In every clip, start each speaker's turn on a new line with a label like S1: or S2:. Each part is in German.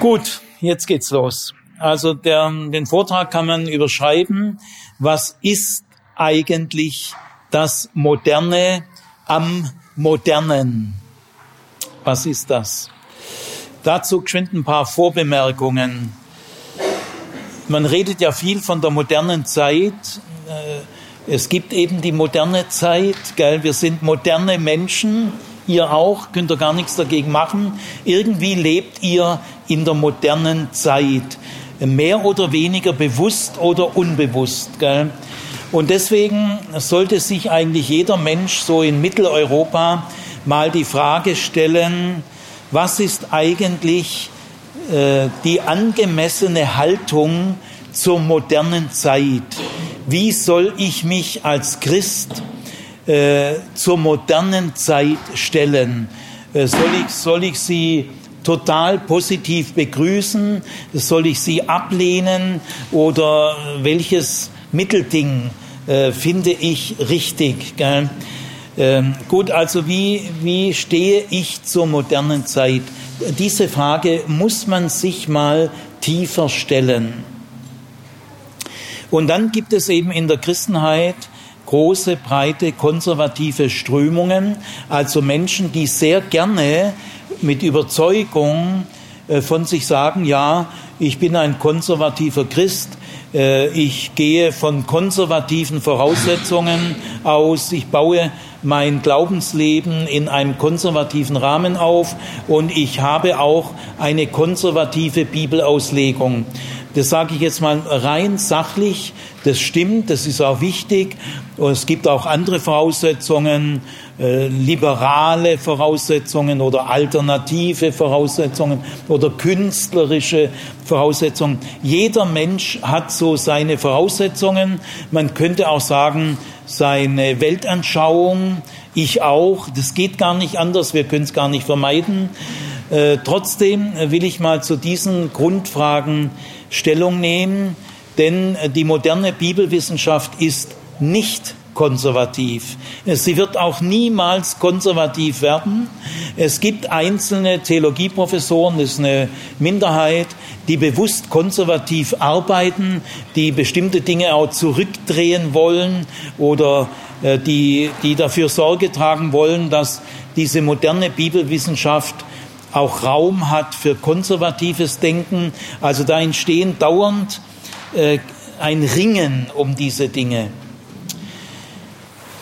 S1: Gut, jetzt geht's los. Also der, den Vortrag kann man überschreiben. Was ist eigentlich das Moderne am Modernen? Was ist das? Dazu geschwind ein paar Vorbemerkungen. Man redet ja viel von der modernen Zeit. Äh, es gibt eben die moderne Zeit, gell? Wir sind moderne Menschen. Ihr auch, könnt ihr gar nichts dagegen machen. Irgendwie lebt ihr in der modernen Zeit. Mehr oder weniger bewusst oder unbewusst. Gell? Und deswegen sollte sich eigentlich jeder Mensch so in Mitteleuropa mal die Frage stellen, was ist eigentlich äh, die angemessene Haltung zur modernen Zeit? Wie soll ich mich als Christ äh, zur modernen Zeit stellen? Äh, soll, ich, soll ich sie total positiv begrüßen? Soll ich sie ablehnen? Oder welches Mittelding äh, finde ich richtig? Gell? Ähm, gut, also wie, wie stehe ich zur modernen Zeit? Diese Frage muss man sich mal tiefer stellen. Und dann gibt es eben in der Christenheit große, breite, konservative Strömungen, also Menschen, die sehr gerne mit Überzeugung äh, von sich sagen, ja, ich bin ein konservativer Christ, äh, ich gehe von konservativen Voraussetzungen aus, ich baue mein Glaubensleben in einem konservativen Rahmen auf und ich habe auch eine konservative Bibelauslegung. Das sage ich jetzt mal rein sachlich, das stimmt, das ist auch wichtig. Es gibt auch andere Voraussetzungen, äh, liberale Voraussetzungen oder alternative Voraussetzungen oder künstlerische Voraussetzungen. Jeder Mensch hat so seine Voraussetzungen. Man könnte auch sagen, seine Weltanschauung, ich auch. Das geht gar nicht anders, wir können es gar nicht vermeiden. Äh, trotzdem will ich mal zu diesen Grundfragen Stellung nehmen, denn die moderne Bibelwissenschaft ist nicht konservativ. Sie wird auch niemals konservativ werden. Es gibt einzelne Theologieprofessoren, das ist eine Minderheit, die bewusst konservativ arbeiten, die bestimmte Dinge auch zurückdrehen wollen oder äh, die, die dafür Sorge tragen wollen, dass diese moderne Bibelwissenschaft auch Raum hat für konservatives Denken. Also da entstehen dauernd äh, ein Ringen um diese Dinge.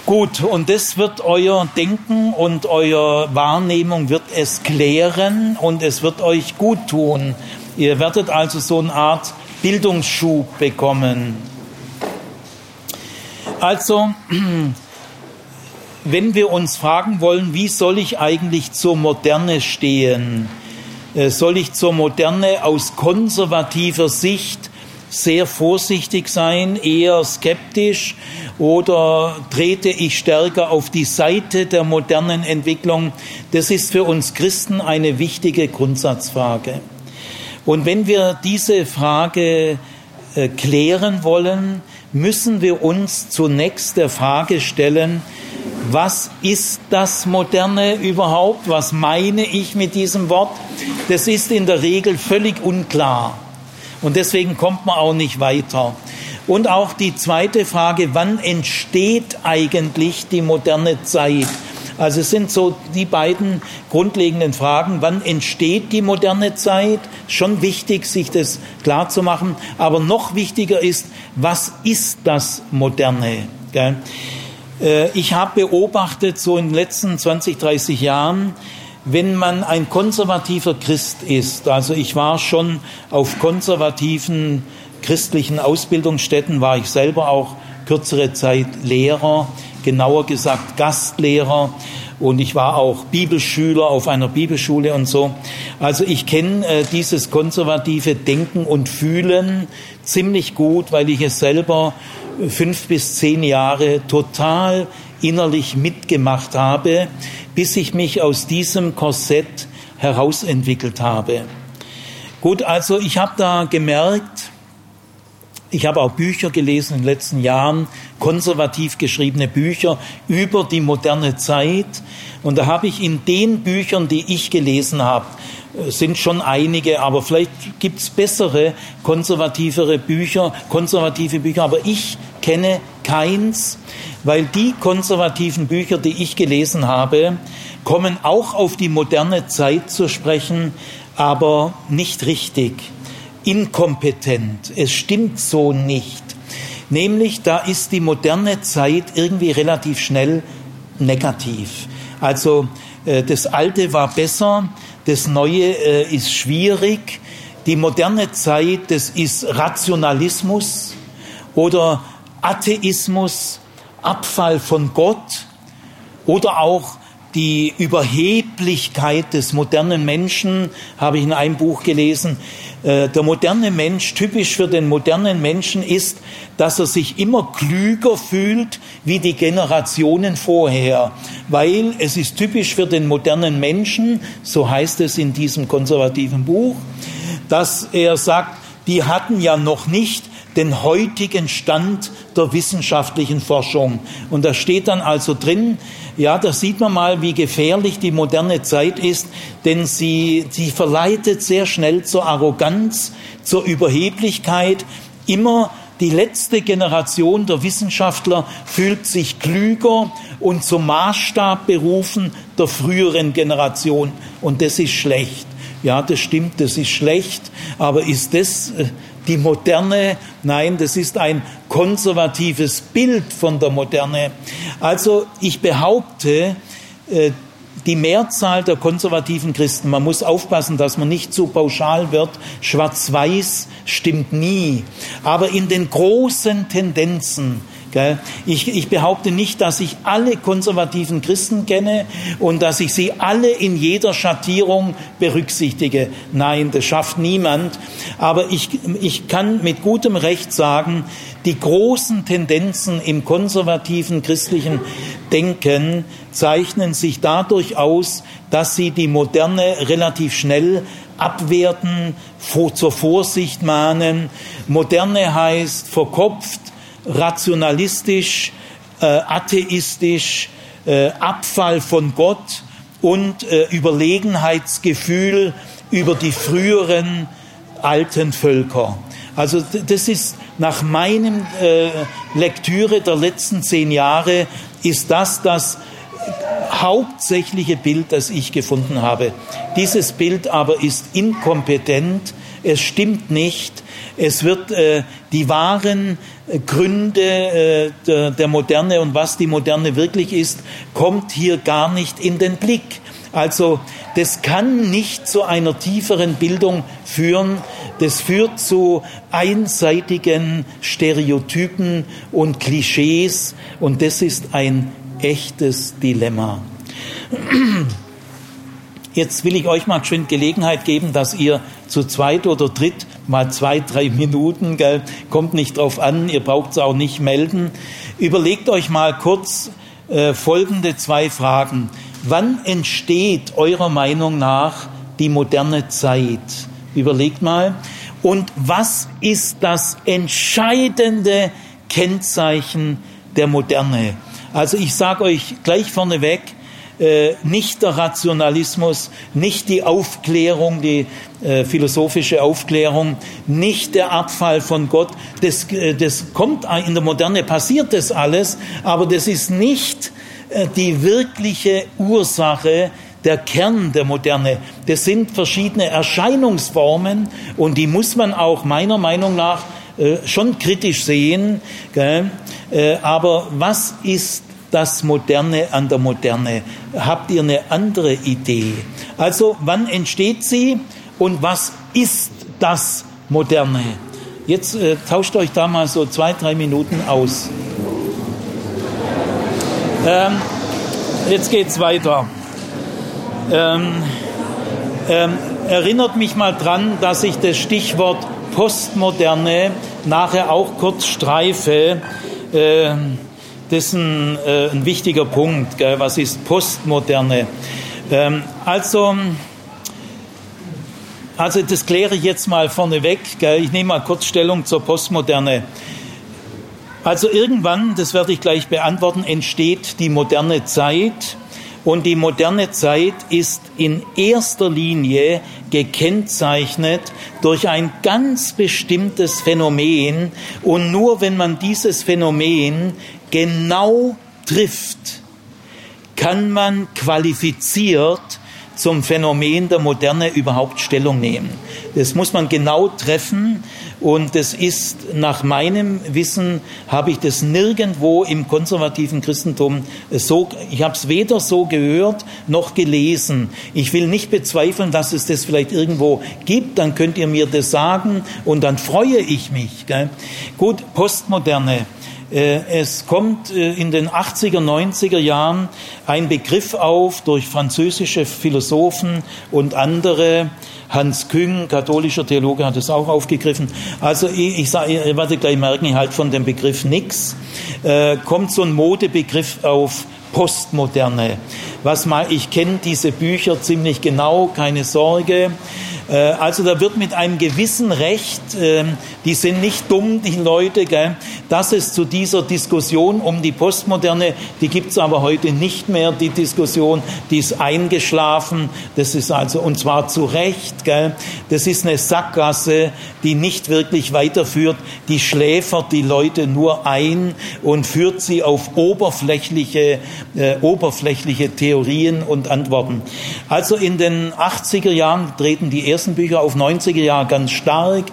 S1: Gut, und das wird euer Denken und eure Wahrnehmung wird es klären und es wird euch gut tun. Ihr werdet also so eine Art Bildungsschub bekommen. Also, wenn wir uns fragen wollen, wie soll ich eigentlich zur Moderne stehen? Äh, soll ich zur Moderne aus konservativer Sicht sehr vorsichtig sein, eher skeptisch oder trete ich stärker auf die Seite der modernen Entwicklung? Das ist für uns Christen eine wichtige Grundsatzfrage. Und wenn wir diese Frage äh, klären wollen, müssen wir uns zunächst der Frage stellen, was ist das Moderne überhaupt? Was meine ich mit diesem Wort? Das ist in der Regel völlig unklar. Und deswegen kommt man auch nicht weiter. Und auch die zweite Frage, wann entsteht eigentlich die moderne Zeit? Also es sind so die beiden grundlegenden Fragen. Wann entsteht die moderne Zeit? Schon wichtig, sich das klar zu machen. Aber noch wichtiger ist, was ist das Moderne? Äh, ich habe beobachtet, so in den letzten 20, 30 Jahren, wenn man ein konservativer Christ ist, also ich war schon auf konservativen christlichen Ausbildungsstätten, war ich selber auch kürzere Zeit Lehrer, genauer gesagt Gastlehrer und ich war auch Bibelschüler auf einer Bibelschule und so. Also ich kenne äh, dieses konservative Denken und Fühlen ziemlich gut, weil ich es selber fünf bis zehn Jahre total innerlich mitgemacht habe, bis ich mich aus diesem Korsett herausentwickelt habe. Gut, also ich habe da gemerkt, ich habe auch Bücher gelesen in den letzten Jahren, konservativ geschriebene Bücher über die moderne Zeit. Und da habe ich in den Büchern, die ich gelesen habe, sind schon einige, aber vielleicht gibt's bessere, konservativere Bücher, konservative Bücher, aber ich kenne keins, weil die konservativen Bücher, die ich gelesen habe, kommen auch auf die moderne Zeit zu sprechen, aber nicht richtig, inkompetent. Es stimmt so nicht. Nämlich, da ist die moderne Zeit irgendwie relativ schnell negativ. Also äh, das Alte war besser, das Neue äh, ist schwierig. Die moderne Zeit, das ist Rationalismus oder Atheismus, Abfall von Gott oder auch die Überheblichkeit des modernen Menschen, habe ich in einem Buch gelesen. Äh, der moderne Mensch, typisch für den modernen Menschen ist, dass er sich immer klüger fühlt wie die Generationen vorher, weil es ist typisch für den modernen Menschen, so heißt es in diesem konservativen Buch, dass er sagt, die hatten ja noch nicht den heutigen Stand der wissenschaftlichen Forschung. Und da steht dann also drin, ja, da sieht man mal, wie gefährlich die moderne Zeit ist, denn sie, sie verleitet sehr schnell zur Arroganz, zur Überheblichkeit. Immer die letzte Generation der Wissenschaftler fühlt sich klüger und zum Maßstab berufen der früheren Generation. Und das ist schlecht. Ja, das stimmt, das ist schlecht. Aber ist das äh, die Moderne. Nein, das ist ein konservatives Bild von der Moderne. Also ich behaupte, äh, die Mehrzahl der konservativen Christen, man muss aufpassen, dass man nicht zu pauschal wird, schwarz-weiß stimmt nie, aber in den großen Tendenzen ich, ich behaupte nicht, dass ich alle konservativen Christen kenne und dass ich sie alle in jeder Schattierung berücksichtige. Nein, das schafft niemand. Aber ich, ich kann mit gutem Recht sagen, die großen Tendenzen im konservativen christlichen Denken zeichnen sich dadurch aus, dass sie die Moderne relativ schnell abwerten, zur Vorsicht mahnen. Moderne heißt verkopft, rationalistisch, äh, atheistisch, äh, Abfall von Gott und äh, Überlegenheitsgefühl über die früheren alten Völker. Also das ist nach meinem äh, Lektüre der letzten zehn Jahre ist das das hauptsächliche Bild, das ich gefunden habe. Dieses Bild aber ist inkompetent, es stimmt nicht, es wird äh, die wahren Gründe äh, der, der Moderne und was die Moderne wirklich ist, kommt hier gar nicht in den Blick. Also das kann nicht zu einer tieferen Bildung führen. Das führt zu einseitigen Stereotypen und Klischees und das ist ein echtes Dilemma. Jetzt will ich euch mal schön Gelegenheit geben, dass ihr zu zweit oder dritt mal zwei, drei Minuten, gell, kommt nicht drauf an, ihr braucht es auch nicht melden. Überlegt euch mal kurz äh, folgende zwei Fragen. Wann entsteht eurer Meinung nach die moderne Zeit? Überlegt mal. Und was ist das entscheidende Kennzeichen der Moderne? Also ich sage euch gleich vorneweg, äh, nicht der Rationalismus, nicht die Aufklärung, die äh, philosophische Aufklärung, nicht der Abfall von Gott. Das, äh, das kommt in der Moderne, passiert das alles, aber das ist nicht äh, die wirkliche Ursache, der Kern der Moderne. Das sind verschiedene Erscheinungsformen und die muss man auch meiner Meinung nach schon kritisch sehen. Aber was ist das Moderne an der Moderne? Habt ihr eine andere Idee? Also wann entsteht sie und was ist das Moderne? Jetzt äh, tauscht euch da mal so zwei, drei Minuten aus. Ähm, jetzt geht's weiter. Ähm, ähm, erinnert mich mal dran, dass ich das Stichwort Postmoderne nachher auch kurz streife. Ähm, das ist ein, äh, ein wichtiger Punkt. Gell? Was ist Postmoderne? Ähm, also, also, das kläre ich jetzt mal vorneweg. Gell? Ich nehme mal kurz Stellung zur Postmoderne. Also irgendwann, das werde ich gleich beantworten, entsteht die moderne Zeit Und die moderne Zeit ist in erster Linie gekennzeichnet durch ein ganz bestimmtes Phänomen. Und nur wenn man dieses Phänomen genau trifft, kann man qualifiziert zum Phänomen der Moderne überhaupt Stellung nehmen. Das muss man genau treffen und das ist nach meinem Wissen, habe ich das nirgendwo im konservativen Christentum so, ich habe es weder so gehört noch gelesen. Ich will nicht bezweifeln, dass es das vielleicht irgendwo gibt, dann könnt ihr mir das sagen und dann freue ich mich. Gell? Gut, Postmoderne. Äh, es kommt äh, in den 80er, 90er Jahren ein Begriff auf durch französische Philosophen und andere. Hans Küng, katholischer Theologe, hat es auch aufgegriffen. Also ich, ich, sage, ich werde gleich merken, ich halte von dem Begriff nichts. Äh, kommt so ein Modebegriff auf Postmoderne. Was mal, ich kenne diese Bücher ziemlich genau, keine Sorge. Äh, also da wird mit einem gewissen Recht, ähm, die sind nicht dumm, die Leute, dass es zu dieser Diskussion um die Postmoderne, die gibt es aber heute nicht mehr, die Diskussion, die ist eingeschlafen, das ist also, und zwar zu Recht, das ist eine Sackgasse, die nicht wirklich weiterführt, die schläfert die Leute nur ein und führt sie auf oberflächliche, äh, oberflächliche Theorien und Antworten. Also in den 80er Jahren treten die ersten Bücher auf 90er Jahre ganz stark.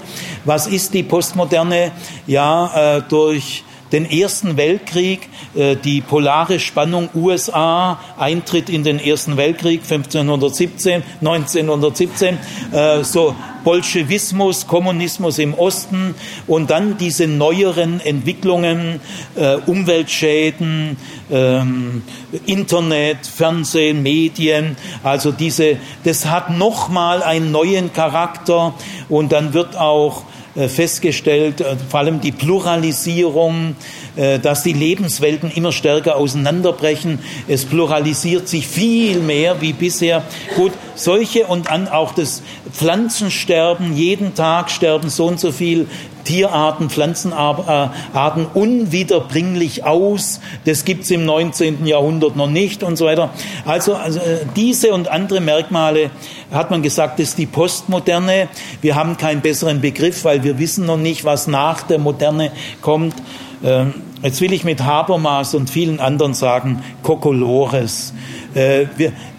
S1: Was ist die Postmoderne? Ja, äh, durch den Ersten Weltkrieg, äh, die polare Spannung USA, Eintritt in den Ersten Weltkrieg 1517, 1917, äh, so Bolschewismus, Kommunismus im Osten und dann diese neueren Entwicklungen, äh, Umweltschäden, ähm, Internet, Fernsehen, Medien, also diese, das hat nochmal einen neuen Charakter und dann wird auch festgestellt, äh, vor allem die Pluralisierung, äh, dass die Lebenswelten immer stärker auseinanderbrechen. Es pluralisiert sich viel mehr wie bisher. Gut, solche und an auch das Pflanzensterben, jeden Tag sterben so und so viel Tierarten, Pflanzenarten unwiederbringlich aus. Das gibt es im 19. Jahrhundert noch nicht und so weiter. Also, also äh, diese und andere Merkmale hat man gesagt, ist die Postmoderne. Wir haben keinen besseren Begriff, weil wir wissen noch nicht, was nach der Moderne kommt. Ähm, jetzt will ich mit Habermas und vielen anderen sagen, Kokolores. Äh,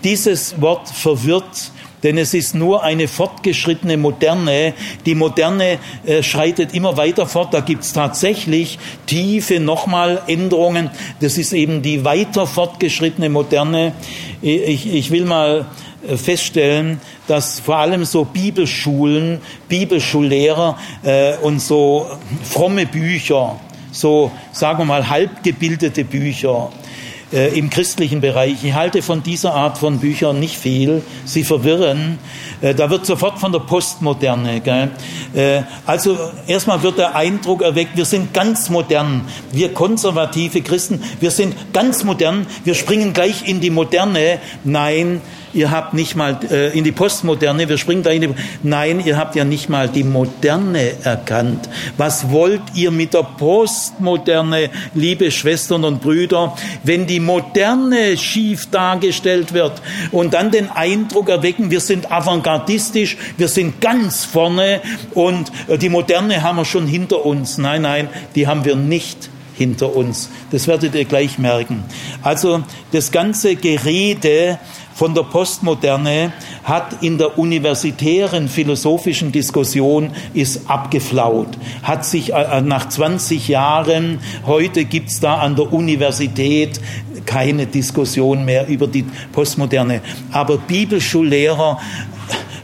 S1: dieses Wort verwirrt denn es ist nur eine fortgeschrittene Moderne. Die Moderne äh, schreitet immer weiter fort. Da gibt es tatsächlich tiefe nochmal Änderungen. Das ist eben die weiter fortgeschrittene Moderne. Ich, ich will mal äh, feststellen, dass vor allem so Bibelschulen, Bibelschullehrer äh, und so fromme Bücher, so sagen wir mal halbgebildete Bücher, äh, im christlichen Bereich. Ich halte von dieser Art von Büchern nicht viel. Sie verwirren. Äh, da wird sofort von der Postmoderne. Gell? Äh, also erstmal wird der Eindruck erweckt, wir sind ganz modern. Wir konservative Christen, wir sind ganz modern. Wir springen gleich in die Moderne. Nein, ihr habt nicht mal äh, in die Postmoderne, wir springen da in die, nein, ihr habt ja nicht mal die Moderne erkannt. Was wollt ihr mit der Postmoderne, liebe Schwestern und Brüder, wenn die Moderne schief dargestellt wird und dann den Eindruck erwecken, wir sind avantgardistisch, wir sind ganz vorne und äh, die Moderne haben wir schon hinter uns. Nein, nein, die haben wir nicht hinter uns. Das werdet ihr gleich merken. Also das ganze Gerede von der Postmoderne hat in der universitären philosophischen Diskussion ist abgeflaut, hat sich äh, nach 20 Jahren, heute gibt es da an der Universität keine Diskussion mehr über die Postmoderne. Aber Bibelschullehrer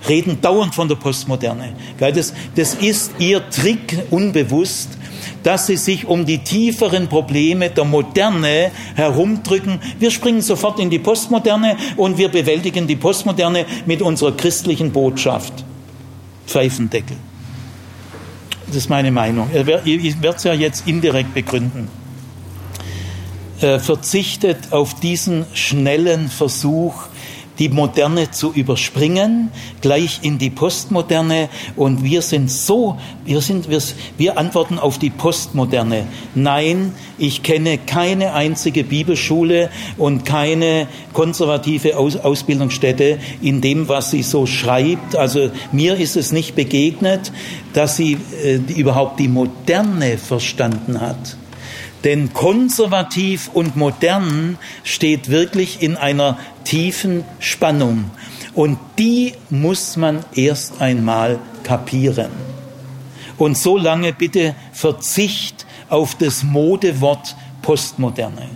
S1: reden dauernd von der Postmoderne. Das, das ist ihr Trick unbewusst, dass sie sich um die tieferen Probleme der Moderne herumdrücken. Wir springen sofort in die Postmoderne und wir bewältigen die Postmoderne mit unserer christlichen Botschaft. Pfeifendeckel. Das ist meine Meinung. Ich werde es ja jetzt indirekt begründen. Verzichtet auf diesen schnellen Versuch, die Moderne zu überspringen, gleich in die Postmoderne. Und wir sind so, wir sind, wir, wir antworten auf die Postmoderne. Nein, ich kenne keine einzige Bibelschule und keine konservative Aus Ausbildungsstätte in dem, was sie so schreibt. Also mir ist es nicht begegnet, dass sie äh, überhaupt die Moderne verstanden hat. Denn konservativ und modern steht wirklich in einer tiefen Spannung. Und die muss man erst einmal kapieren. Und so lange bitte Verzicht auf das Modewort Postmoderne.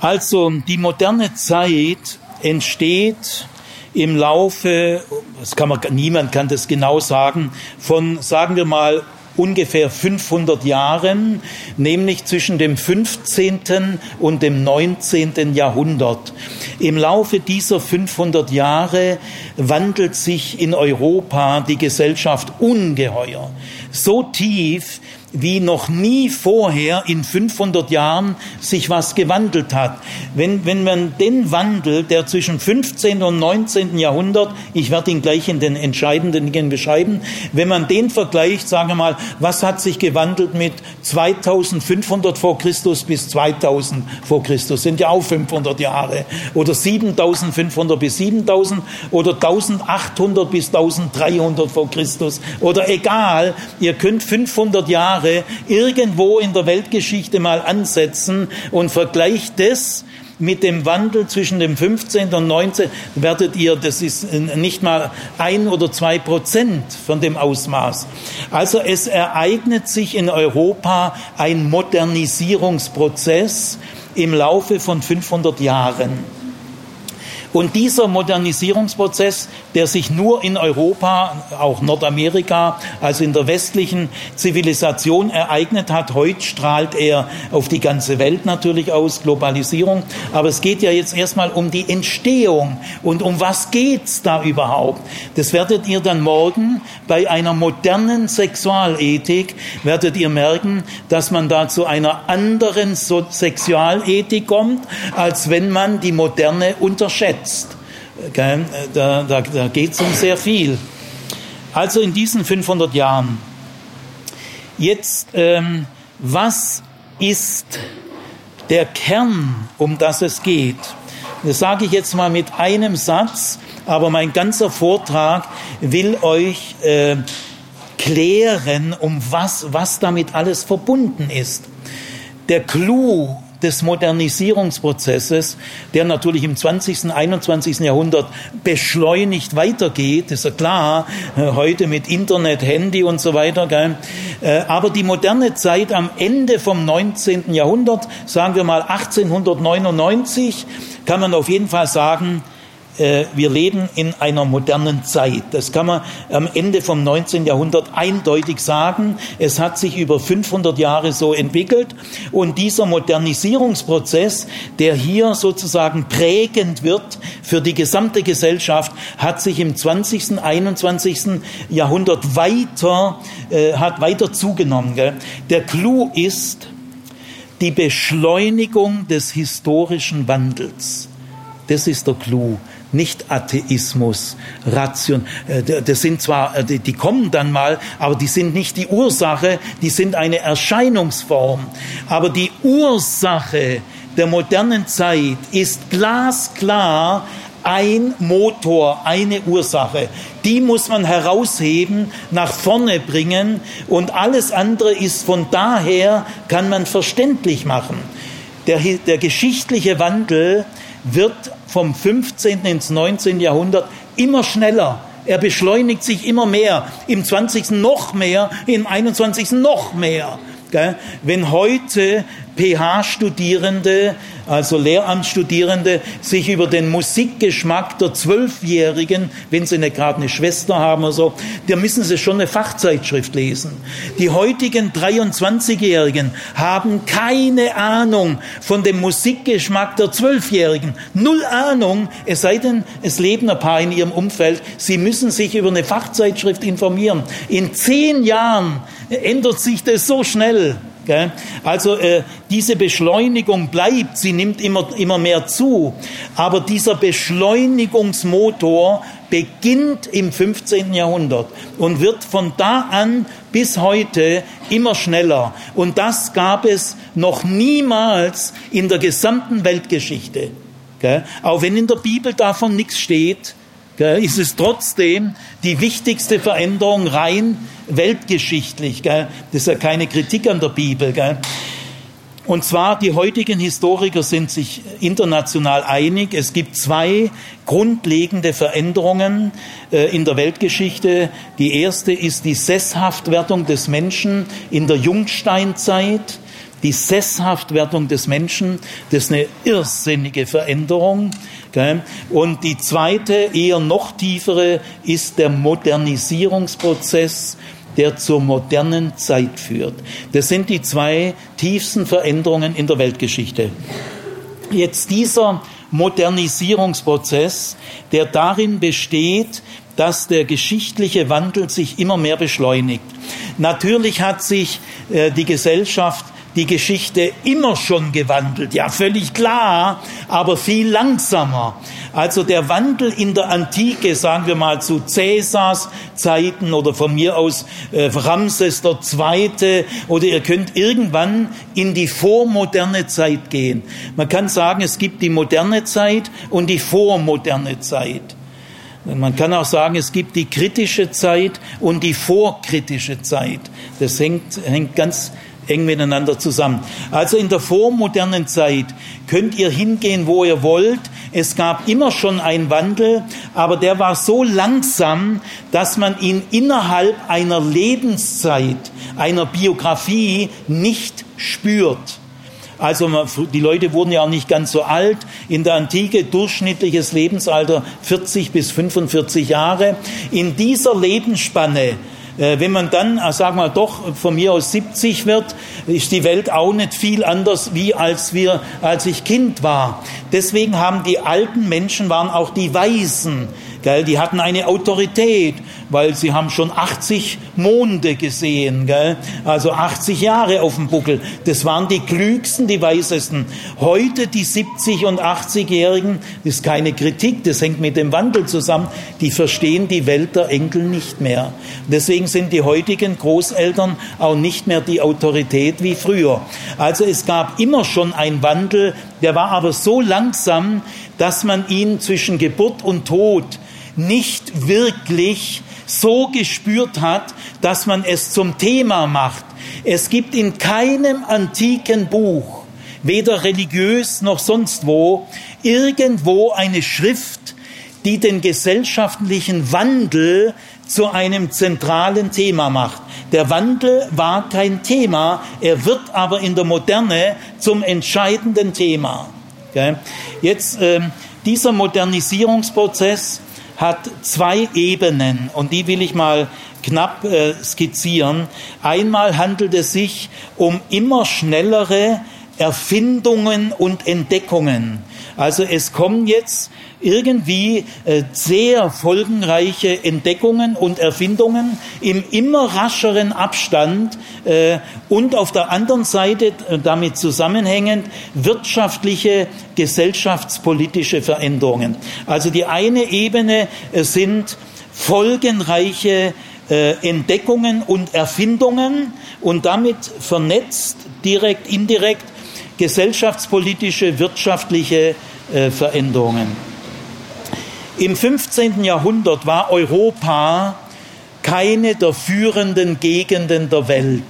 S1: Also die moderne Zeit entsteht im Laufe, das kann man, niemand kann das genau sagen, von, sagen wir mal, ungefähr 500 Jahren, nämlich zwischen dem 15. und dem 19. Jahrhundert. Im Laufe dieser 500 Jahre wandelt sich in Europa die Gesellschaft ungeheuer. So tief, wie noch nie vorher in 500 Jahren sich was gewandelt hat. Wenn, wenn man den Wandel, der zwischen 15. und 19. Jahrhundert, ich werde ihn gleich in den entscheidenden Dingen beschreiben, wenn man den vergleicht, sagen wir mal, was hat sich gewandelt mit 2500 vor Christus bis 2000 vor Christus, sind ja auch 500 Jahre, oder 7500 bis 7000 oder 1800 bis 1300 vor Christus, oder egal, ihr könnt 500 Jahre Jahre irgendwo in der Weltgeschichte mal ansetzen und vergleicht das mit dem Wandel zwischen dem 15. und 19. werdet ihr, das ist nicht mal ein oder zwei Prozent von dem Ausmaß. Also es ereignet sich in Europa ein Modernisierungsprozess im Laufe von 500 Jahren. Und dieser Modernisierungsprozess, der sich nur in Europa, auch Nordamerika, also in der westlichen Zivilisation ereignet hat, heute strahlt er auf die ganze Welt natürlich aus, Globalisierung. Aber es geht ja jetzt erstmal um die Entstehung. Und um was geht's da überhaupt? Das werdet ihr dann morgen bei einer modernen Sexualethik, werdet ihr merken, dass man da zu einer anderen Sexualethik kommt, als wenn man die moderne unterschätzt jetzt. Da, da, da geht es um sehr viel. Also in diesen 500 Jahren. Jetzt, ähm, was ist der Kern, um das es geht? Das sage ich jetzt mal mit einem Satz, aber mein ganzer Vortrag will euch äh, klären, um was, was damit alles verbunden ist. Der Clou des Modernisierungsprozesses, der natürlich im 20., 21. Jahrhundert beschleunigt weitergeht, ist ja klar, äh, heute mit Internet, Handy und so weiter. Gell? Äh, aber die moderne Zeit am Ende vom 19. Jahrhundert, sagen wir mal 1899, kann man auf jeden Fall sagen, wir leben in einer modernen Zeit. Das kann man am Ende vom 19. Jahrhundert eindeutig sagen. Es hat sich über 500 Jahre so entwickelt und dieser Modernisierungsprozess, der hier sozusagen prägend wird für die gesamte Gesellschaft, hat sich im 20., 21. Jahrhundert weiter, äh, hat weiter zugenommen. Gell? Der Clou ist die Beschleunigung des historischen Wandels. Das ist der Clou nicht Atheismus, Ration. Äh, das sind zwar, äh, die kommen dann mal, aber die sind nicht die Ursache, die sind eine Erscheinungsform. Aber die Ursache der modernen Zeit ist glasklar ein Motor, eine Ursache. Die muss man herausheben, nach vorne bringen und alles andere ist von daher, kann man verständlich machen. Der, der geschichtliche Wandel wird vom 15. ins 19. Jahrhundert immer schneller. Er beschleunigt sich immer mehr. Im 20. noch mehr, im 21. noch mehr. Wenn heute PH-Studierende, also Lehramtsstudierende, sich über den Musikgeschmack der Zwölfjährigen, wenn sie nicht gerade eine Schwester haben oder so, da müssen sie schon eine Fachzeitschrift lesen. Die heutigen 23-Jährigen haben keine Ahnung von dem Musikgeschmack der Zwölfjährigen. Null Ahnung, es sei denn, es leben ein paar in ihrem Umfeld. Sie müssen sich über eine Fachzeitschrift informieren. In zehn Jahren ändert sich das so schnell. Also äh, diese Beschleunigung bleibt, sie nimmt immer, immer mehr zu. Aber dieser Beschleunigungsmotor beginnt im 15. Jahrhundert und wird von da an bis heute immer schneller. Und das gab es noch niemals in der gesamten Weltgeschichte. Auch wenn in der Bibel davon nichts steht, ist es trotzdem die wichtigste Veränderung rein weltgeschichtlich. Das ist ja keine Kritik an der Bibel. Und zwar, die heutigen Historiker sind sich international einig. Es gibt zwei grundlegende Veränderungen äh, in der Weltgeschichte. Die erste ist die Sesshaftwerdung des Menschen in der Jungsteinzeit. Die Sesshaftwerdung des Menschen, das ist eine irrsinnige Veränderung. Und die zweite, eher noch tiefere, ist der Modernisierungsprozess, der zur modernen Zeit führt. Das sind die zwei tiefsten Veränderungen in der Weltgeschichte. Jetzt dieser Modernisierungsprozess, der darin besteht, dass der geschichtliche Wandel sich immer mehr beschleunigt. Natürlich hat sich äh, die Gesellschaft die Geschichte immer schon gewandelt, ja völlig klar, aber viel langsamer. Also der Wandel in der Antike, sagen wir mal zu Cäsars Zeiten oder von mir aus äh, Ramses der Zweite oder ihr könnt irgendwann in die vormoderne Zeit gehen. Man kann sagen, es gibt die moderne Zeit und die vormoderne Zeit. Man kann auch sagen, es gibt die kritische Zeit und die vorkritische Zeit. Das hängt, hängt ganz eng miteinander zusammen. Also in der vormodernen Zeit könnt ihr hingehen, wo ihr wollt. Es gab immer schon einen Wandel, aber der war so langsam, dass man ihn innerhalb einer Lebenszeit, einer Biografie nicht spürt. Also die Leute wurden ja auch nicht ganz so alt. In der Antike durchschnittliches Lebensalter 40 bis 45 Jahre. In dieser Lebensspanne wenn man dann, äh, sagen wir doch von mir aus 70 wird, ist die Welt auch nicht viel anders wie als wir, als ich Kind war. Deswegen haben die alten Menschen waren auch die Weisen. Gell? Die hatten eine Autorität, weil sie haben schon 80 Monde gesehen, gell? also 80 Jahre auf dem Buckel. Das waren die klügsten, die weisesten. Heute die 70 und 80-Jährigen, das ist keine Kritik, das hängt mit dem Wandel zusammen, die verstehen die Welt der Enkel nicht mehr. Deswegen sind die heutigen Großeltern auch nicht mehr die Autorität wie früher. Also es gab immer schon einen Wandel, der war aber so langsam, dass man ihn zwischen Geburt und Tod nicht wirklich so gespürt hat, dass man es zum Thema macht. Es gibt in keinem antiken Buch, weder religiös noch sonst wo, irgendwo eine Schrift, die den gesellschaftlichen Wandel zu einem zentralen Thema macht. Der Wandel war kein Thema, er wird aber in der Moderne zum entscheidenden Thema. Jetzt ähm, dieser Modernisierungsprozess hat zwei Ebenen und die will ich mal knapp äh, skizzieren. Einmal handelt es sich um immer schnellere Erfindungen und Entdeckungen. Also es kommen jetzt irgendwie äh, sehr folgenreiche Entdeckungen und Erfindungen im immer rascheren Abstand äh, und auf der anderen Seite äh, damit zusammenhängend wirtschaftliche, gesellschaftspolitische Veränderungen. Also die eine Ebene sind folgenreiche Entdeckungen und Erfindungen und damit vernetzt, direkt, indirekt, gesellschaftspolitische, wirtschaftliche Veränderungen. Im 15. Jahrhundert war Europa keine der führenden Gegenden der Welt.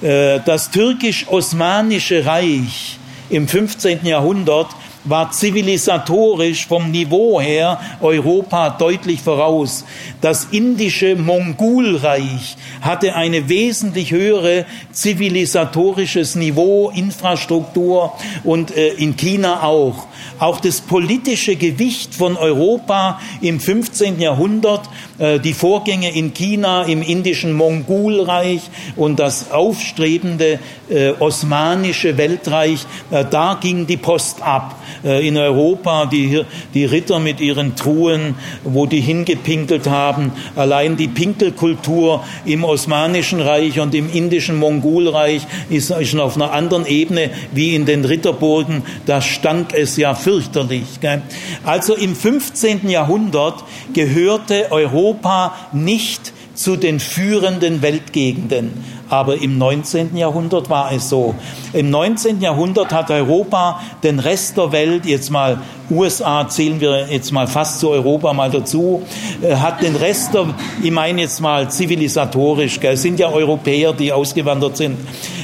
S1: Äh, das türkisch-osmanische Reich im 15. Jahrhundert war zivilisatorisch vom Niveau her Europa deutlich voraus. Das indische Mongolreich hatte eine wesentlich höhere zivilisatorisches Niveau, Infrastruktur und äh, in China auch. Auch das politische Gewicht von Europa im 15. Jahrhundert, äh, die Vorgänge in China, im indischen Mongolreich und das aufstrebende äh, osmanische Weltreich, äh, da ging die Post ab. Äh, in Europa, die, die Ritter mit ihren Truhen, wo die hingepinkelt haben. Allein die Pinkelkultur im Osmanischen Reich und im indischen Mongolreich ist, ist auf einer anderen Ebene wie in den Ritterburgen. Da stank es ja fürchterlich. Gell? Also im 15. Jahrhundert gehörte Europa nicht zu den führenden Weltgegenden. Aber im 19. Jahrhundert war es so. Im 19. Jahrhundert hat Europa den Rest der Welt, jetzt mal USA zählen wir jetzt mal fast zu Europa mal dazu, äh, hat den Rest der, ich meine jetzt mal zivilisatorisch, es sind ja Europäer, die ausgewandert sind.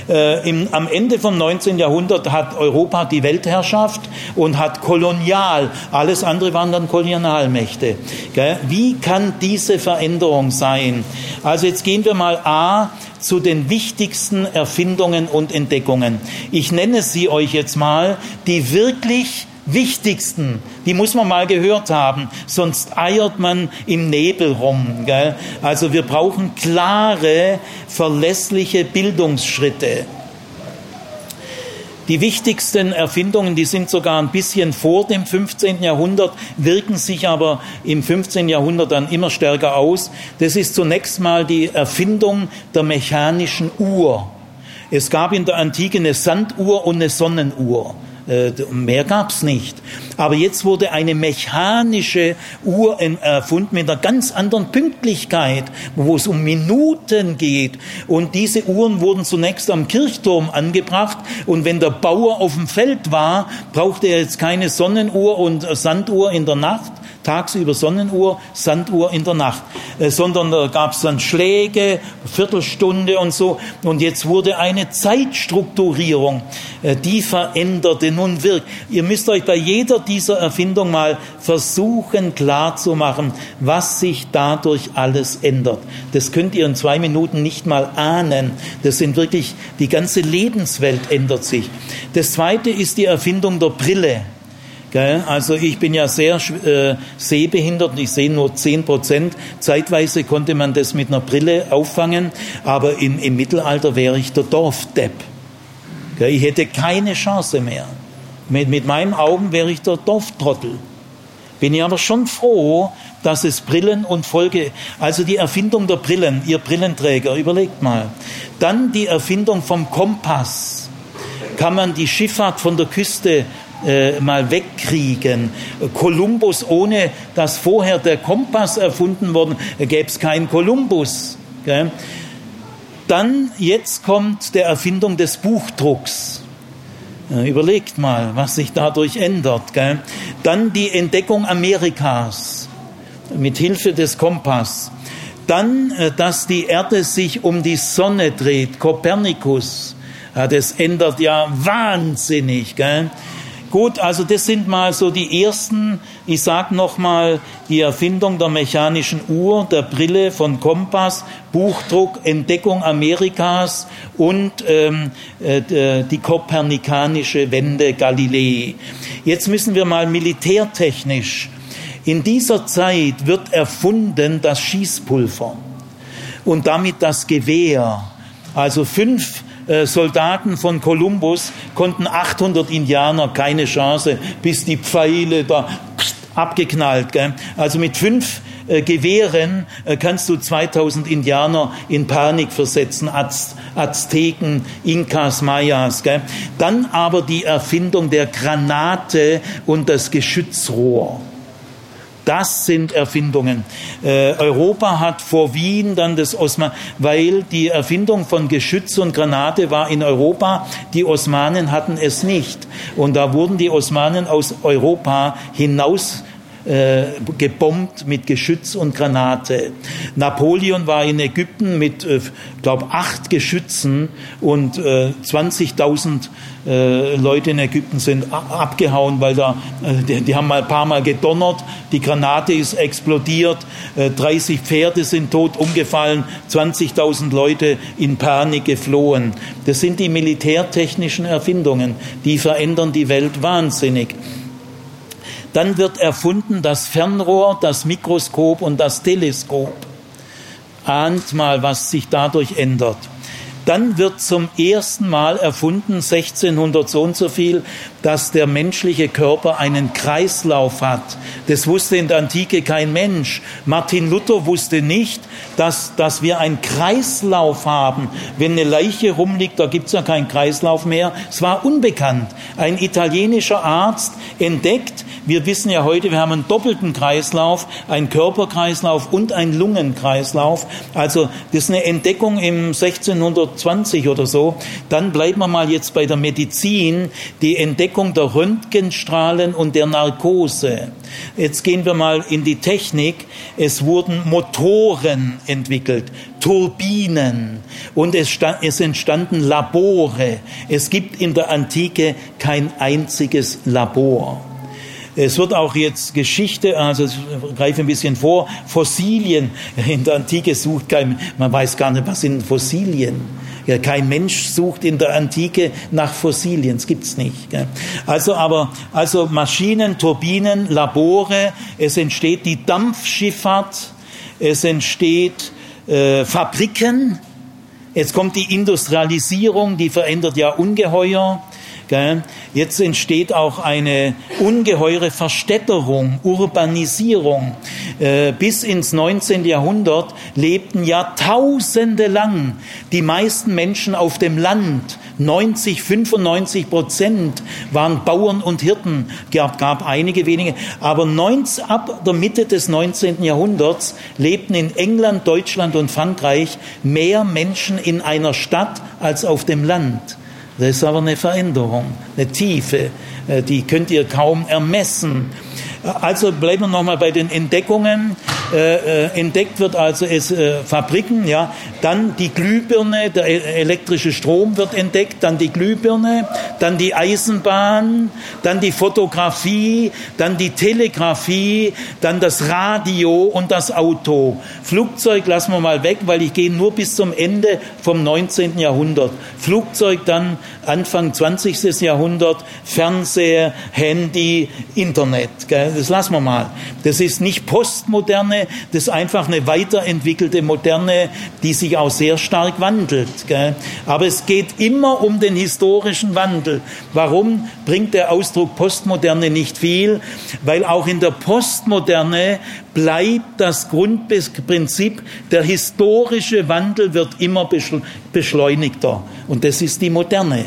S1: Äh, im, am Ende vom 19. Jahrhundert hat Europa die Weltherrschaft und hat kolonial, alles andere waren dann Kolonialmächte. Gell? Wie kann diese Veränderung sein? Also jetzt gehen wir mal A zu den wichtigsten Erfindungen und Entdeckungen. Ich nenne sie euch jetzt mal, die wirklich wichtigsten, die muss man mal gehört haben, sonst eiert man im Nebel rum. Gell? Also wir brauchen klare, verlässliche Bildungsschritte. Die wichtigsten Erfindungen, die sind sogar ein bisschen vor dem 15. Jahrhundert, wirken sich aber im 15. Jahrhundert dann immer stärker aus. Das ist zunächst mal die Erfindung der mechanischen Uhr. Es gab in der Antike eine Sanduhr und eine Sonnenuhr. Äh, mehr gab's nicht. Aber jetzt wurde eine mechanische Uhr erfunden mit einer ganz anderen Pünktlichkeit, wo es um Minuten geht. Und diese Uhren wurden zunächst am Kirchturm angebracht. Und wenn der Bauer auf dem Feld war, brauchte er jetzt keine Sonnenuhr und Sanduhr in der Nacht, tagsüber Sonnenuhr, Sanduhr in der Nacht, äh, sondern da gab es dann Schläge, Viertelstunde und so. Und jetzt wurde eine Zeitstrukturierung, äh, die veränderte nun wirkt. Ihr müsst euch bei jeder dieser Erfindung mal versuchen klarzumachen, was sich dadurch alles ändert. Das könnt ihr in zwei Minuten nicht mal ahnen. Das sind wirklich, die ganze Lebenswelt ändert sich. Das zweite ist die Erfindung der Brille. Also ich bin ja sehr äh, sehbehindert ich sehe nur zehn Prozent. Zeitweise konnte man das mit einer Brille auffangen, aber im, im Mittelalter wäre ich der Dorfdepp. Ich hätte keine Chance mehr. Mit, mit meinen Augen wäre ich der Dorftrottel. Bin ich aber schon froh, dass es Brillen und Folge, also die Erfindung der Brillen, ihr Brillenträger, überlegt mal. Dann die Erfindung vom Kompass. Kann man die Schifffahrt von der Küste äh, mal wegkriegen. Kolumbus, ohne dass vorher der Kompass erfunden worden, gäbe es keinen Kolumbus. Dann, jetzt kommt der Erfindung des Buchdrucks. Äh, überlegt mal, was sich dadurch ändert. Gell? Dann die Entdeckung Amerikas mit Hilfe des Kompass. Dann, äh, dass die Erde sich um die Sonne dreht, Kopernikus. Ja, das ändert ja wahnsinnig. Gell? Gut, also das sind mal so die ersten, ich sage nochmal, die Erfindung der mechanischen Uhr, der Brille von Kompass, Buchdruck, Entdeckung Amerikas und ähm, äh, die kopernikanische Wende Galilei. Jetzt müssen wir mal militärtechnisch. In dieser Zeit wird erfunden das Schießpulver und damit das Gewehr. Also fünf äh, Soldaten von Kolumbus konnten 800 Indianer keine Chance, bis die Pfeile da abgeknallt. Gell? Also mit fünf äh, Gewehren äh, kannst du 2000 Indianer in Panik versetzen, Az Azteken, Inkas, Mayas. Gell? Dann aber die Erfindung der Granate und das Geschützrohr. Das sind Erfindungen. Äh, Europa hat vor Wien dann das Osman, weil die Erfindung von Geschütz und Granate war in Europa. Die Osmanen hatten es nicht. Und da wurden die Osmanen aus Europa hinaus äh, gebombt mit Geschütz und Granate. Napoleon war in Ägypten mit, äh, glaube acht Geschützen und äh, 20.000 äh, Leute in Ägypten sind abgehauen, weil da äh, die, die, haben mal ein paar Mal gedonnert, die Granate ist explodiert, äh, 30 Pferde sind tot umgefallen, 20.000 Leute in Panik geflohen. Das sind die militärtechnischen Erfindungen, die verändern die Welt wahnsinnig. Dann wird erfunden das Fernrohr, das Mikroskop und das Teleskop. Ahnt mal, was sich dadurch ändert. Dann wird zum ersten Mal erfunden, 1600 so und so viel, dass der menschliche Körper einen Kreislauf hat. Das wusste in der Antike kein Mensch. Martin Luther wusste nicht, dass, dass wir einen Kreislauf haben. Wenn eine Leiche rumliegt, da gibt's ja keinen Kreislauf mehr. Es war unbekannt. Ein italienischer Arzt entdeckt, wir wissen ja heute, wir haben einen doppelten Kreislauf, einen Körperkreislauf und einen Lungenkreislauf. Also das ist eine Entdeckung im 1620 oder so. Dann bleiben wir mal jetzt bei der Medizin. Die Entdeckung der Röntgenstrahlen und der Narkose. Jetzt gehen wir mal in die Technik. Es wurden Motoren entwickelt, Turbinen und es, es entstanden Labore. Es gibt in der Antike kein einziges Labor. Es wird auch jetzt Geschichte, also ich greife ein bisschen vor, Fossilien. In der Antike sucht kein, man weiß gar nicht, was sind Fossilien. Ja, kein Mensch sucht in der Antike nach Fossilien, das gibt's nicht. Gell. Also aber, also Maschinen, Turbinen, Labore, es entsteht die Dampfschifffahrt, es entsteht äh, Fabriken, Jetzt kommt die Industrialisierung, die verändert ja ungeheuer. Jetzt entsteht auch eine ungeheure Verstädterung, Urbanisierung. Äh, bis ins 19. Jahrhundert lebten Jahrtausende lang die meisten Menschen auf dem Land. 90, 95 Prozent waren Bauern und Hirten, gab, gab einige wenige, aber 90, ab der Mitte des 19. Jahrhunderts lebten in England, Deutschland und Frankreich mehr Menschen in einer Stadt als auf dem Land. Das ist aber eine Veränderung, eine Tiefe, äh, die könnt ihr kaum ermessen. Also bleiben wir nochmal bei den Entdeckungen. Äh, äh, entdeckt wird also es, äh, Fabriken, ja, dann die Glühbirne, der e-, elektrische Strom wird entdeckt, dann die Glühbirne, dann die Eisenbahn, dann die Fotografie, dann die Telegrafie, dann das Radio und das Auto. Flugzeug lassen wir mal weg, weil ich gehe nur bis zum Ende vom 19. Jahrhundert. Flugzeug dann Anfang 20. Jahrhundert, Fernseher, Handy, Internet. Gell? Das lassen wir mal. Das ist nicht Postmoderne, das ist einfach eine weiterentwickelte Moderne, die sich auch sehr stark wandelt. Gell? Aber es geht immer um den historischen Wandel. Warum bringt der Ausdruck Postmoderne nicht viel? Weil auch in der Postmoderne bleibt das Grundprinzip, der historische Wandel wird immer beschleunigter. Und das ist die Moderne.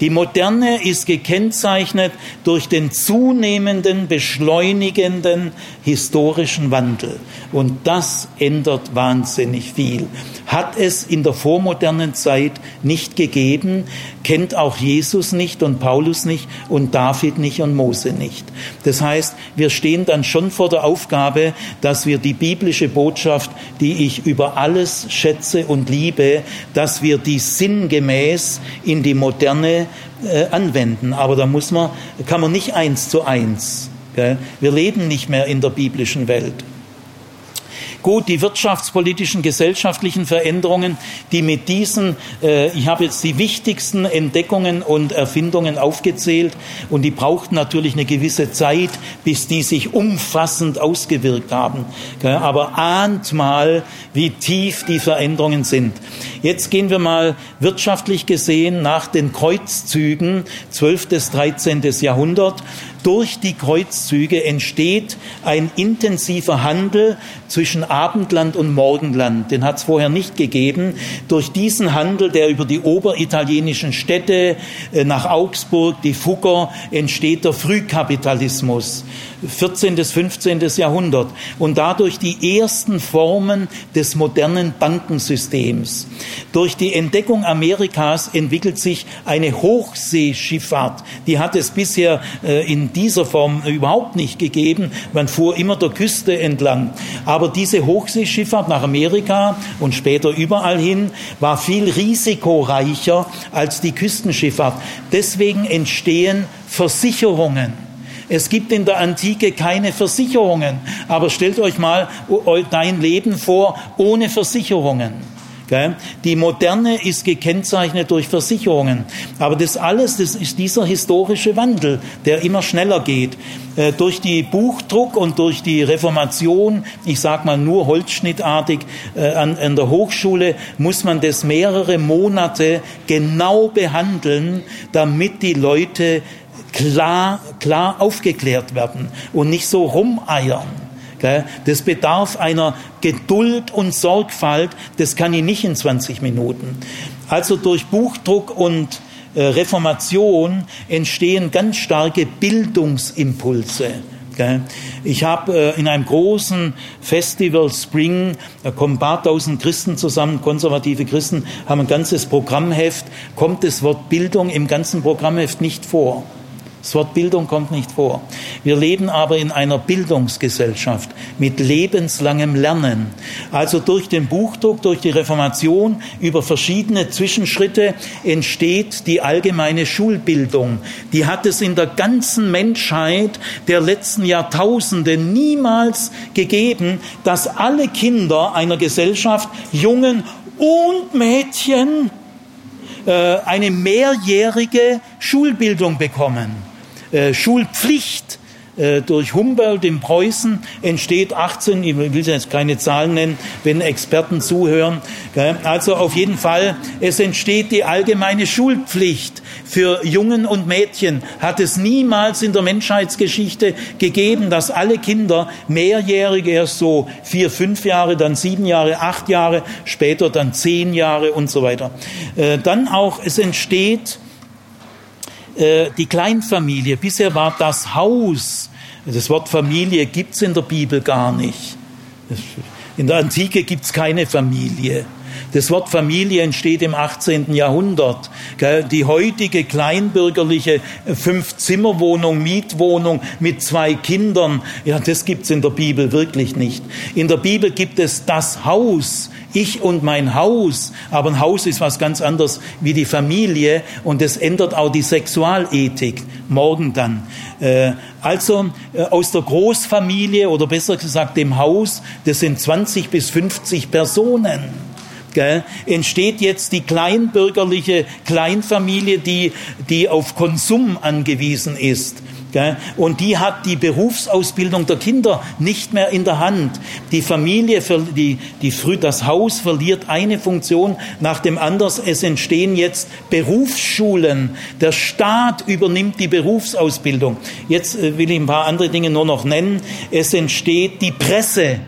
S1: Die Moderne ist gekennzeichnet durch den zunehmenden, beschleunigenden historischen Wandel. Und das ändert wahnsinnig viel. Hat es in der vormodernen Zeit nicht gegeben, kennt auch Jesus nicht und Paulus nicht und David nicht und Mose nicht. Das heißt, wir stehen dann schon vor der Aufgabe, dass wir die biblische Botschaft, die ich über alles schätze und liebe, dass wir die sinngemäß in die Moderne äh, anwenden. Aber da muss man, kann man nicht eins zu eins. Gell? Wir leben nicht mehr in der biblischen Welt. Gut, die wirtschaftspolitischen, gesellschaftlichen Veränderungen, die mit diesen, äh, ich habe jetzt die wichtigsten Entdeckungen und Erfindungen aufgezählt und die brauchten natürlich eine gewisse Zeit, bis die sich umfassend ausgewirkt haben. Aber ahnt mal, wie tief die Veränderungen sind. Jetzt gehen wir mal wirtschaftlich gesehen nach den Kreuzzügen 12. bis 13. Jahrhundert durch die Kreuzzüge entsteht ein intensiver Handel zwischen Abendland und Morgenland. Den hat es vorher nicht gegeben. Durch diesen Handel, der über die oberitalienischen Städte äh, nach Augsburg, die Fugger, entsteht der Frühkapitalismus. 14. bis 15. Jahrhundert und dadurch die ersten Formen des modernen Bankensystems. Durch die Entdeckung Amerikas entwickelt sich eine Hochseeschifffahrt. Die hat es bisher äh, in dieser Form überhaupt nicht gegeben. Man fuhr immer der Küste entlang. Aber diese Hochseeschifffahrt nach Amerika und später überall hin war viel risikoreicher als die Küstenschifffahrt. Deswegen entstehen Versicherungen. Es gibt in der Antike keine Versicherungen. Aber stellt euch mal dein Leben vor ohne Versicherungen. Die Moderne ist gekennzeichnet durch Versicherungen. Aber das alles, das ist dieser historische Wandel, der immer schneller geht. Äh, durch die Buchdruck und durch die Reformation, ich sage mal nur holzschnittartig, äh, an, an der Hochschule muss man das mehrere Monate genau behandeln, damit die Leute klar, klar aufgeklärt werden und nicht so rumeiern. Das bedarf einer Geduld und Sorgfalt, das kann ich nicht in 20 Minuten. Also durch Buchdruck und äh, Reformation entstehen ganz starke Bildungsimpulse. Ich habe äh, in einem großen Festival Spring, da kommen ein paar tausend Christen zusammen, konservative Christen, haben ein ganzes Programmheft, kommt das Wort Bildung im ganzen Programmheft nicht vor. Das Wort Bildung kommt nicht vor. Wir leben aber in einer Bildungsgesellschaft mit lebenslangem Lernen. Also durch den Buchdruck, durch die Reformation, über verschiedene Zwischenschritte entsteht die allgemeine Schulbildung. Die hat es in der ganzen Menschheit der letzten Jahrtausende niemals gegeben, dass alle Kinder einer Gesellschaft, Jungen und Mädchen, äh, eine mehrjährige Schulbildung bekommen. Äh, Schulpflicht äh, durch Humboldt in Preußen entsteht 18, ich will jetzt keine Zahlen nennen, wenn Experten zuhören. Also auf jeden Fall, es entsteht die allgemeine Schulpflicht für Jungen und Mädchen. Hat es niemals in der Menschheitsgeschichte gegeben, dass alle Kinder mehrjährige, erst so vier, fünf Jahre, dann sieben Jahre, acht Jahre, später dann zehn Jahre und so weiter. Äh, dann auch, es entsteht äh, die Kleinfamilie. Bisher war das Haus. Das Wort Familie gibt es in der Bibel gar nicht. In der Antike gibt es keine Familie. Das Wort Familie entsteht im 18. Jahrhundert. Die heutige kleinbürgerliche Fünf-Zimmer-Wohnung, Mietwohnung mit zwei Kindern, ja, das gibt's in der Bibel wirklich nicht. In der Bibel gibt es das Haus, ich und mein Haus. Aber ein Haus ist was ganz anderes wie die Familie und es ändert auch die Sexualethik. Morgen dann. Äh, also äh, aus der Großfamilie oder besser gesagt dem Haus, das sind 20 bis 50 Personen. Gell, entsteht jetzt die kleinbürgerliche Kleinfamilie, die, die auf Konsum angewiesen ist. Und die hat die Berufsausbildung der Kinder nicht mehr in der Hand. Die Familie, die, die, das Haus verliert eine Funktion nach dem anderen. Es entstehen jetzt Berufsschulen. Der Staat übernimmt die Berufsausbildung. Jetzt äh, will ich ein paar andere Dinge nur noch nennen. Es entsteht die Presse,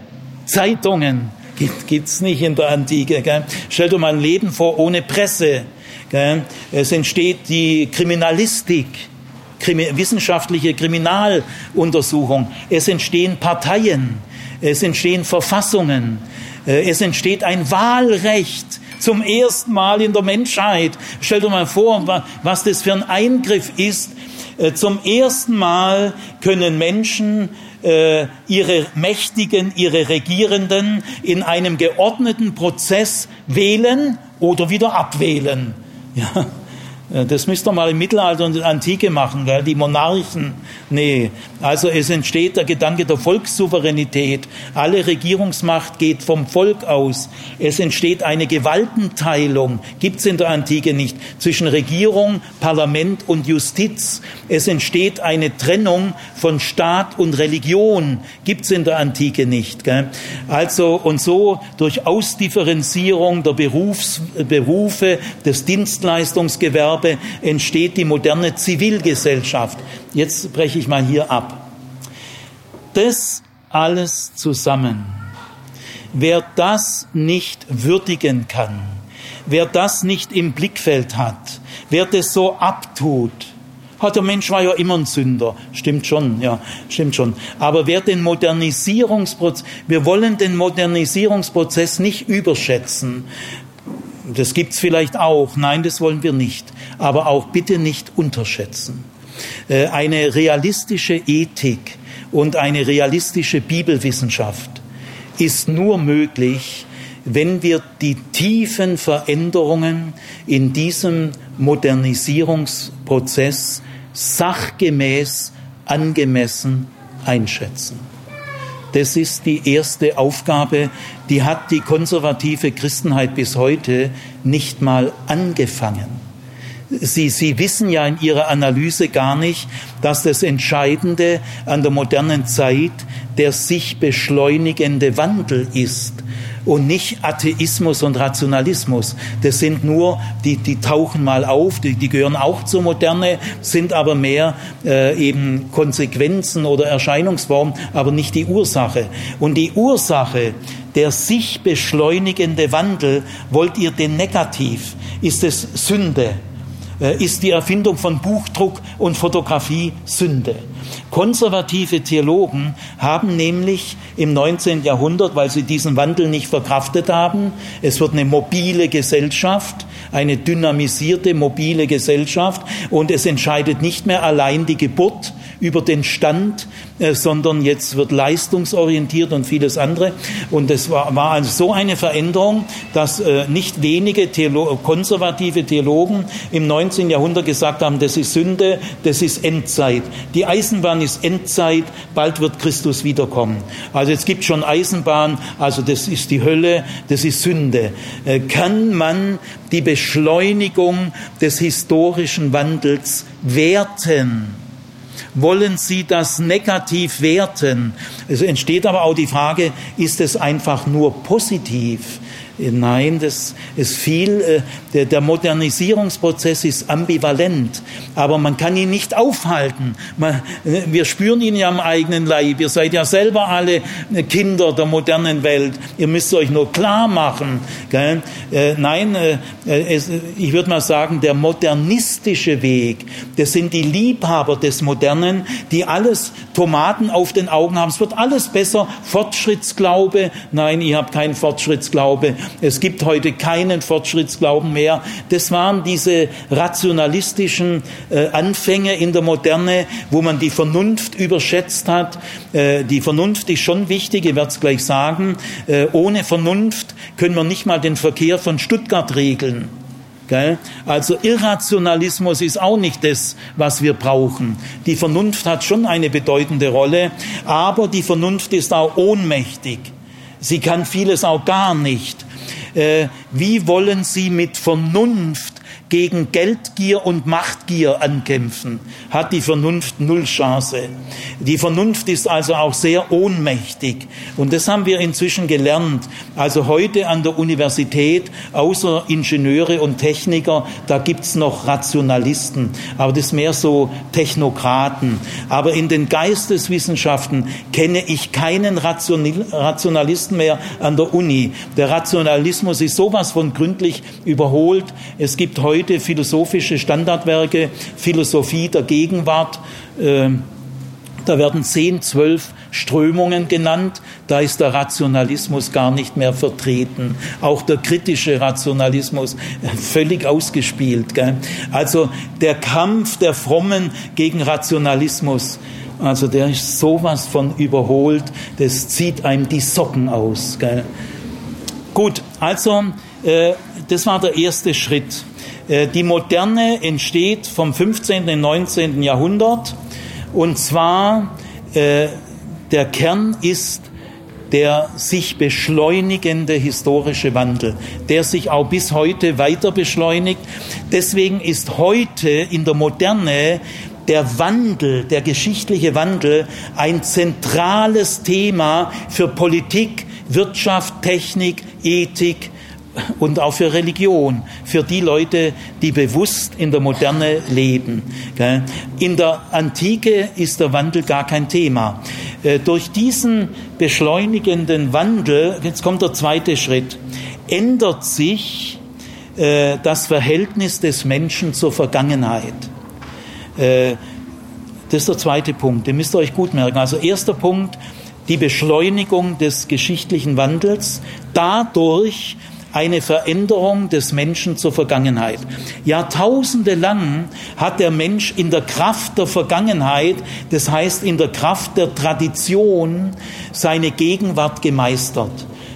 S1: Zeitungen. Gibt es nicht in der Antike. Gell? Stell dir mal ein Leben vor ohne Presse. Gell? Es entsteht die Kriminalistik wissenschaftliche Kriminaluntersuchung. Es entstehen Parteien, es entstehen Verfassungen, äh, es entsteht ein Wahlrecht zum ersten Mal in der Menschheit. Stell dir mal vor, was das für ein Eingriff ist. Äh, zum ersten Mal können Menschen äh, ihre Mächtigen, ihre Regierenden in einem geordneten Prozess wählen oder wieder abwählen. Ja. Äh, das müsst ihr mal im Mittelalter und in der Antike machen, gell? die Monarchen. Nee, also es entsteht der Gedanke der Volkssouveränität. Alle Regierungsmacht geht vom Volk aus. Es entsteht eine Gewaltenteilung, gibt's in der Antike nicht, zwischen Regierung, Parlament und Justiz. Es entsteht eine Trennung von Staat und Religion, gibt's in der Antike nicht. Gell? Also und so durch Ausdifferenzierung der Berufs, Berufe, des Dienstleistungsgewerbes, habe, entsteht die moderne Zivilgesellschaft. Jetzt breche ich mal hier ab. Das alles zusammen. Wer das nicht würdigen kann, wer das nicht im Blickfeld hat, wer das so abtut, hat der Mensch war ja immer ein Sünder. Stimmt schon, ja, stimmt schon. Aber wer den Modernisierungsprozess, wir wollen den Modernisierungsprozess nicht überschätzen. Das gibt's vielleicht auch. Nein, das wollen wir nicht. Aber auch bitte nicht unterschätzen. Äh, eine realistische Ethik und eine realistische Bibelwissenschaft ist nur möglich, wenn wir die tiefen Veränderungen in diesem Modernisierungsprozess sachgemäß, angemessen einschätzen. Das ist die erste Aufgabe, die hat die konservative Christenheit bis heute nicht mal angefangen. Sie, Sie wissen ja in Ihrer Analyse gar nicht, dass das Entscheidende an der modernen Zeit der sich beschleunigende Wandel ist und nicht Atheismus und Rationalismus. Das sind nur, die, die tauchen mal auf, die, die gehören auch zur Moderne, sind aber mehr äh, eben Konsequenzen oder Erscheinungsformen, aber nicht die Ursache. Und die Ursache, der sich beschleunigende Wandel, wollt ihr den negativ? Ist es Sünde? Äh, ist die Erfindung von Buchdruck und Fotografie Sünde. Konservative Theologen haben nämlich im 19. Jahrhundert, weil sie diesen Wandel nicht verkraftet haben, es wird eine mobile Gesellschaft, eine dynamisierte mobile Gesellschaft und es entscheidet nicht mehr allein die Geburt über den Stand, äh, sondern jetzt wird leistungsorientiert und vieles andere. Und es war, war also so eine Veränderung, dass äh, nicht wenige Theolo konservative Theologen im 19. Jahrhundert gesagt haben, das ist Sünde, das ist Endzeit. Die Eisenbahn ist Endzeit, bald wird Christus wiederkommen. Also es gibt schon Eisenbahn, also das ist die Hölle, das ist Sünde. Äh, kann man die Beschleunigung des historischen Wandels werten? wollen Sie das negativ werten? Es entsteht aber auch die Frage, ist es einfach nur positiv? Nein, das ist viel, äh, der, der, Modernisierungsprozess ist ambivalent, aber man kann ihn nicht aufhalten. Äh, wir spüren ihn ja am eigenen Leib. Ihr seid ja selber alle Kinder der modernen Welt. Ihr müsst euch nur klar machen. Äh, nein, äh, ich würde mal sagen, der modernistische Weg, das sind die Liebhaber des Modernen, die alles Tomaten auf den Augen haben. Es wird alles besser. Fortschrittsglaube. Nein, ihr habt keinen Fortschrittsglaube es gibt heute keinen Fortschrittsglauben mehr. Das waren diese rationalistischen äh, Anfänge in der Moderne, wo man die Vernunft überschätzt hat. Äh, die Vernunft ist schon wichtig, ich werde es gleich sagen. Äh, ohne Vernunft können wir nicht mal den Verkehr von Stuttgart regeln. Also Irrationalismus ist auch nicht das, was wir brauchen. Die Vernunft hat schon eine bedeutende Rolle, aber die Vernunft ist auch ohnmächtig. Sie kann vieles auch gar nicht. Äh, wie wollen Sie mit Vernunft gegen Geldgier und Machtgier ankämpfen, hat die Vernunft null Chance. Die Vernunft ist also auch sehr ohnmächtig. Und das haben wir inzwischen gelernt. Also heute an der Universität, außer Ingenieure und Techniker, da gibt's noch Rationalisten. Aber das mehr so Technokraten. Aber in den Geisteswissenschaften kenne ich keinen Rationalisten mehr an der Uni. Der Rationalismus ist sowas von gründlich überholt. Es gibt heute heute philosophische Standardwerke, Philosophie der Gegenwart. Ähm, da werden zehn, zwölf Strömungen genannt. Da ist der Rationalismus gar nicht mehr vertreten. Auch der kritische Rationalismus äh, völlig ausgespielt. Also der Kampf der Frommen gegen Rationalismus, also der ist sowas von überholt, das zieht einem die Socken aus. Gut, also äh, das war der erste Schritt. Äh, die Moderne entsteht vom 15. und 19. Jahrhundert und zwar äh, der Kern ist der sich beschleunigende historische Wandel, der sich auch bis heute weiter beschleunigt. Deswegen ist heute in der Moderne der Wandel, der geschichtliche Wandel ein zentrales Thema für Politik, Wirtschaft, Technik, Ethik, und auch für Religion, für die Leute, die bewusst in der Moderne leben. In der Antike ist der Wandel gar kein Thema. Äh, durch diesen beschleunigenden Wandel, jetzt kommt der zweite Schritt, ändert sich äh, das Verhältnis des Menschen zur Vergangenheit. Äh, das ist der zweite Punkt, den müsst ihr euch gut merken. Also erster Punkt, die Beschleunigung des geschichtlichen Wandels. Dadurch eine Veränderung des Menschen zur Vergangenheit. Jahrtausende lang hat der Mensch in der Kraft der Vergangenheit, das heißt in der Kraft der Tradition, seine Gegenwart gemeistert.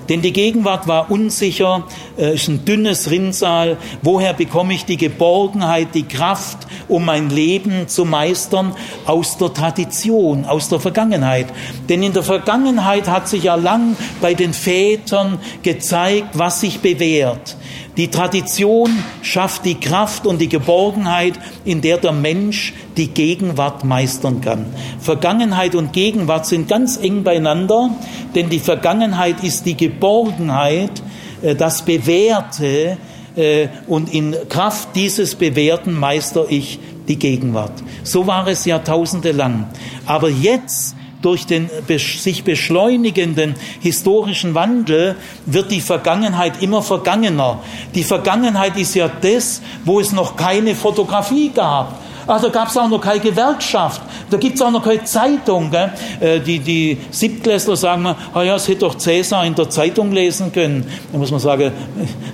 S1: Denn die Gegenwart war unsicher, äh, ist ein dünnes Rinnsal. Woher bekomme ich die Geborgenheit, die Kraft, um mein Leben zu meistern? Aus der Tradition, aus der Vergangenheit. Denn in der Vergangenheit hat sich ja lang bei den Vätern gezeigt, was sich bewährt. Die Tradition schafft die Kraft und die Geborgenheit, in der der Mensch die Gegenwart meistern kann. Vergangenheit und Gegenwart sind ganz eng beieinander, denn die Vergangenheit ist die Geborgenheit, äh, das Bewährte, äh, und in Kraft dieses Bewährten meister ich die Gegenwart. So war es Jahrtausende lang. Aber jetzt durch den sich beschleunigenden historischen Wandel wird die Vergangenheit immer vergangener. Die Vergangenheit ist ja das, wo es noch keine Fotografie gab. Da gab es auch noch keine Gewerkschaft. Da gibt es auch noch keine Zeitung. Gell? Äh, die, die Siebtklässler sagen mal, ah ja, es hätte doch Cäsar in der Zeitung lesen können. Da muss man sagen,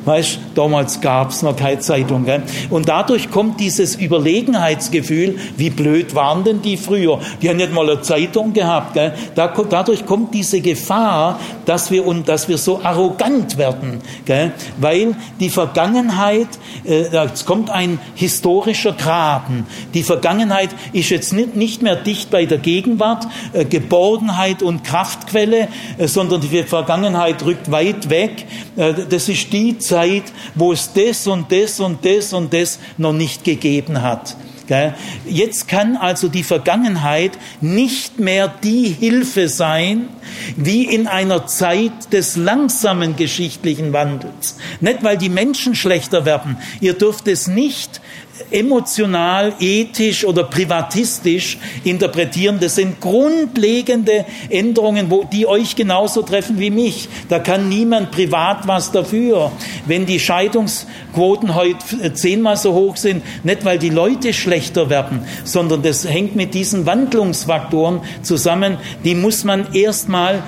S1: weißt damals gab es noch keine Zeitung. Gell? Und dadurch kommt dieses Überlegenheitsgefühl, wie blöd waren denn die früher? Die haben nicht mal eine Zeitung gehabt. Gell? Da, dadurch kommt diese Gefahr, dass wir, und, dass wir so arrogant werden. Gell? Weil die Vergangenheit, äh, es kommt ein historischer Graben. Die Vergangenheit ist jetzt nicht, nicht mehr dicht bei der Gegenwart, äh, Geborgenheit und Kraftquelle, äh, sondern die Vergangenheit rückt weit weg. Äh, das ist die Zeit, wo es das und das und das und das noch nicht gegeben hat. Jetzt kann also die Vergangenheit nicht mehr die Hilfe sein, wie in einer Zeit des langsamen geschichtlichen Wandels. Nicht, weil die Menschen schlechter werden. Ihr dürft es nicht emotional, ethisch oder privatistisch interpretieren. Das sind grundlegende Änderungen, wo, die euch genauso treffen wie mich. Da kann niemand privat was dafür. Wenn die Scheidungsquoten heute zehnmal so hoch sind, nicht weil die Leute schlechter werden, sondern das hängt mit diesen Wandlungsfaktoren zusammen, die muss man erstmal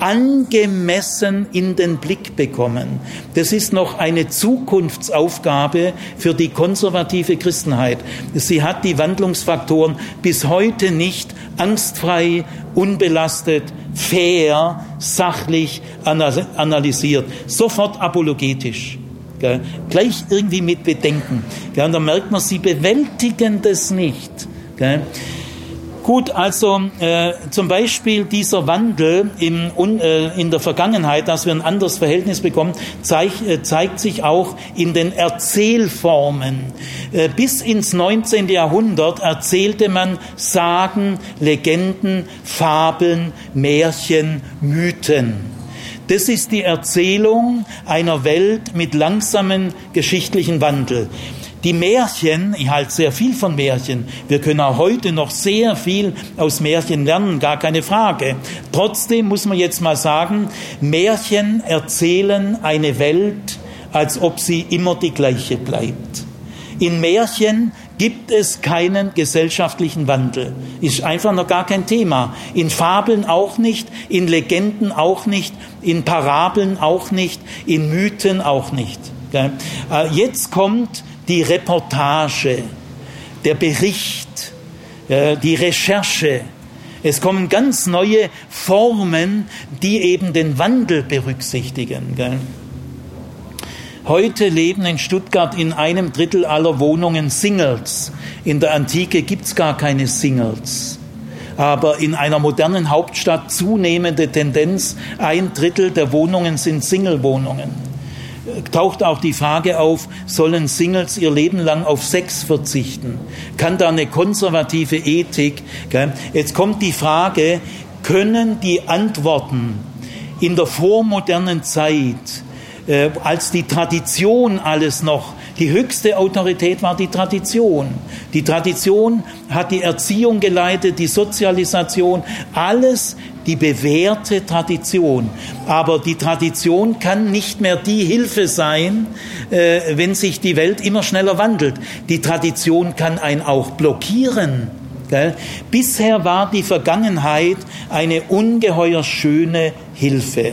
S1: angemessen in den Blick bekommen. Das ist noch eine Zukunftsaufgabe für die konservative Christenheit. Sie hat die Wandlungsfaktoren bis heute nicht angstfrei, unbelastet, fair, sachlich analysiert, sofort apologetisch. Gell? Gleich irgendwie mit Bedenken. Gell? Und da merkt man, sie bewältigen das nicht. Gell? Gut, also äh, zum Beispiel dieser Wandel im, äh, in der Vergangenheit, dass wir ein anderes Verhältnis bekommen, zeig, äh, zeigt sich auch in den Erzählformen. Äh, bis ins 19. Jahrhundert erzählte man Sagen, Legenden, Fabeln, Märchen, Mythen. Das ist die Erzählung einer Welt mit langsamen geschichtlichen Wandel. Die Märchen, ich halte sehr viel von Märchen. Wir können auch heute noch sehr viel aus Märchen lernen, gar keine Frage. Trotzdem muss man jetzt mal sagen, Märchen erzählen eine Welt, als ob sie immer die gleiche bleibt. In Märchen gibt es keinen gesellschaftlichen Wandel. Ist einfach noch gar kein Thema. In Fabeln auch nicht, in Legenden auch nicht, in Parabeln auch nicht, in Mythen auch nicht. Äh, jetzt kommt die Reportage, der Bericht, die Recherche. Es kommen ganz neue Formen, die eben den Wandel berücksichtigen. Heute leben in Stuttgart in einem Drittel aller Wohnungen Singles. In der Antike gibt es gar keine Singles. Aber in einer modernen Hauptstadt zunehmende Tendenz, ein Drittel der Wohnungen sind Single-Wohnungen taucht auch die Frage auf, sollen Singles ihr Leben lang auf Sex verzichten? Kann da eine konservative Ethik? Gell? Jetzt kommt die Frage, können die Antworten in der vormodernen Zeit, äh, als die Tradition alles noch die höchste Autorität war die Tradition. Die Tradition hat die Erziehung geleitet, die Sozialisation, alles die bewährte Tradition. Aber die Tradition kann nicht mehr die Hilfe sein, äh, wenn sich die Welt immer schneller wandelt. Die Tradition kann einen auch blockieren. Bisher war die Vergangenheit eine ungeheuer schöne Hilfe.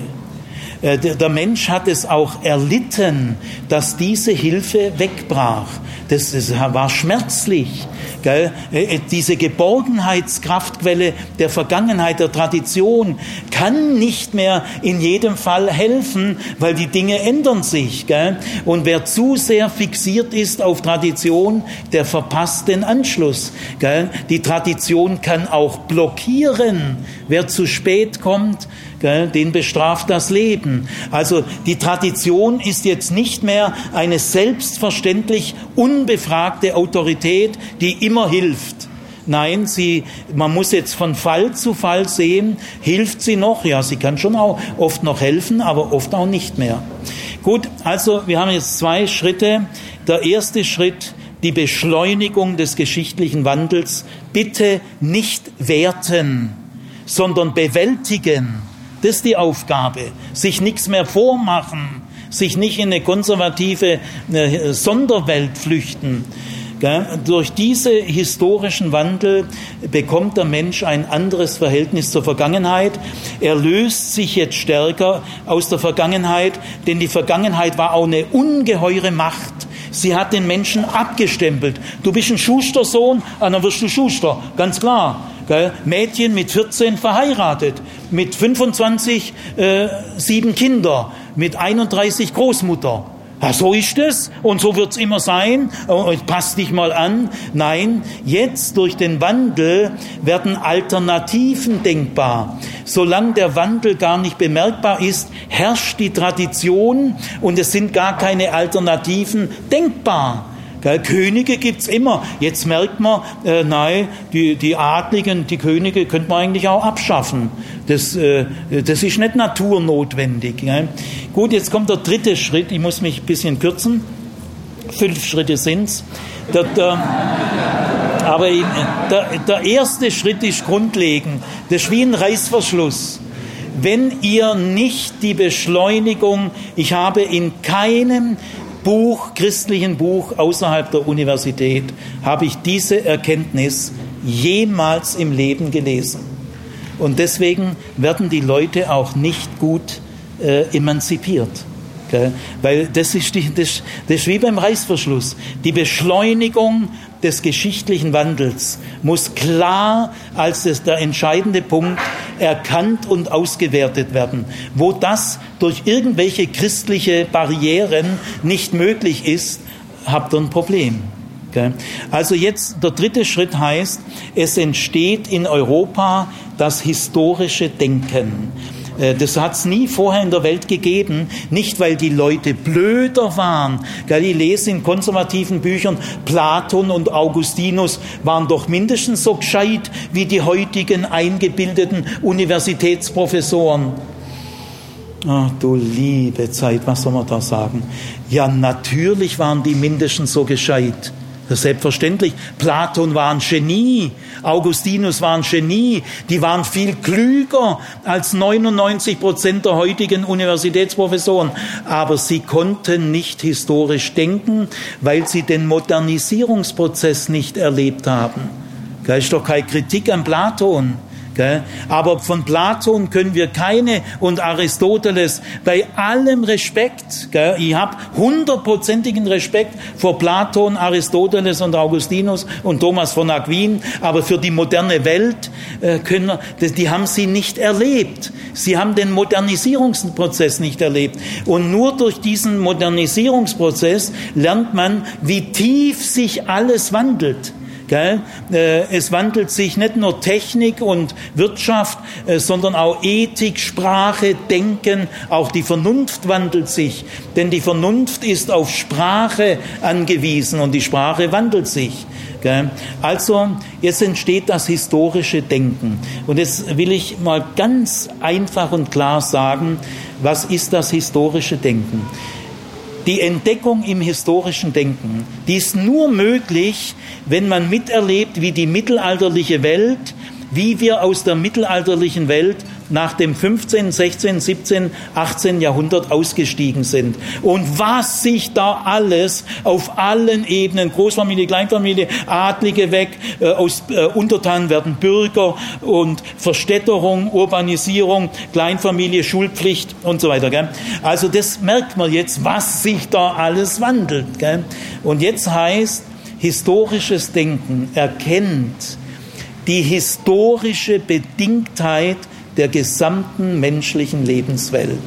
S1: Äh, der Mensch hat es auch erlitten, dass diese Hilfe wegbrach. Das, war schmerzlich. Äh, äh, diese Geborgenheitskraftquelle der Vergangenheit, der Tradition kann nicht mehr in jedem Fall helfen, weil die Dinge ändern sich. Und wer zu sehr fixiert ist auf Tradition, der verpasst den Anschluss. Die Tradition kann auch blockieren. Wer zu spät kommt, den bestraft das Leben. Also die Tradition ist jetzt nicht mehr eine selbstverständlich unbefragte Autorität, die immer hilft. Nein, sie, man muss jetzt von Fall zu Fall sehen, hilft sie noch? Ja, sie kann schon auch oft noch helfen, aber oft auch nicht mehr. Gut, also wir haben jetzt zwei Schritte. Der erste Schritt, die Beschleunigung des geschichtlichen Wandels. Bitte nicht werten, sondern bewältigen. Das ist die Aufgabe. Sich nichts mehr vormachen, sich nicht in eine konservative Sonderwelt flüchten. Durch diesen historischen Wandel bekommt der Mensch ein anderes Verhältnis zur Vergangenheit. Er löst sich jetzt stärker aus der Vergangenheit, denn die Vergangenheit war auch eine ungeheure Macht. Sie hat den Menschen abgestempelt. Du bist ein Schustersohn, dann wirst du Schuster, ganz klar. Mädchen mit 14 verheiratet, mit 25 äh, sieben Kinder, mit 31 Großmutter. Ja, so ist es und so wird es immer sein. Und pass dich mal an. Nein, jetzt durch den Wandel werden Alternativen denkbar. Solange der Wandel gar nicht bemerkbar ist, herrscht die Tradition und es sind gar keine Alternativen denkbar. Gell? Könige gibt's immer. Jetzt merkt man, äh, nein, die, die Adligen, die Könige könnte man eigentlich auch abschaffen. Das, äh, das ist nicht naturnotwendig. Gell? Gut, jetzt kommt der dritte Schritt. Ich muss mich ein bisschen kürzen. Fünf Schritte sind's. Der, der, aber der, der erste Schritt ist grundlegend. Das ist wie ein Reißverschluss wenn ihr nicht die Beschleunigung, ich habe in keinem Buch, christlichen Buch außerhalb der Universität habe ich diese Erkenntnis jemals im Leben gelesen. Und deswegen werden die Leute auch nicht gut äh, emanzipiert. Gell? Weil das ist, die, das, das ist wie beim Reißverschluss. Die Beschleunigung des geschichtlichen Wandels muss klar als das, der entscheidende Punkt erkannt und ausgewertet werden. Wo das durch irgendwelche christliche Barrieren nicht möglich ist, habt ihr ein Problem. Also jetzt der dritte Schritt heißt, es entsteht in Europa das historische Denken. Äh, das hat es nie vorher in der Welt gegeben, nicht weil die Leute blöder waren. Ich lese in konservativen Büchern, Platon und Augustinus waren doch mindestens so gescheit wie die heutigen eingebildeten Universitätsprofessoren. Ach du liebe Zeit, was soll man da sagen? Ja, natürlich waren die mindestens so gescheit. Selbstverständlich. Platon war ein Genie, Augustinus war ein Genie, die waren viel klüger als 99 Prozent der heutigen Universitätsprofessoren, aber sie konnten nicht historisch denken, weil sie den Modernisierungsprozess nicht erlebt haben. Das ist doch keine Kritik an Platon. Aber von Platon können wir keine und Aristoteles bei allem Respekt, ich habe hundertprozentigen Respekt vor Platon, Aristoteles und Augustinus und Thomas von Aquin, aber für die moderne Welt äh, können wir, die haben sie nicht erlebt. Sie haben den Modernisierungsprozess nicht erlebt. Und nur durch diesen Modernisierungsprozess lernt man, wie tief sich alles wandelt. Gell? Äh, es wandelt sich nicht nur Technik und Wirtschaft, äh, sondern auch Ethik, Sprache, Denken, auch die Vernunft wandelt sich. Denn die Vernunft ist auf Sprache angewiesen und die Sprache wandelt sich. Also jetzt entsteht das historische Denken. Und jetzt will ich mal ganz einfach und klar sagen, was ist das historische Denken? Die Entdeckung im historischen Denken, die ist nur möglich, wenn man miterlebt, wie die mittelalterliche Welt, wie wir aus der mittelalterlichen Welt nach dem 15., 16., 17., 18. Jahrhundert ausgestiegen sind. Und was sich da alles auf allen Ebenen, Großfamilie, Kleinfamilie, Adlige weg, äh, aus äh, Untertanen werden Bürger und Verstädterung, Urbanisierung, Kleinfamilie, Schulpflicht und so weiter. Gell? Also das merkt man jetzt, was sich da alles wandelt. Gell? Und jetzt heißt, historisches Denken erkennt die historische Bedingtheit der gesamten menschlichen Lebenswelt.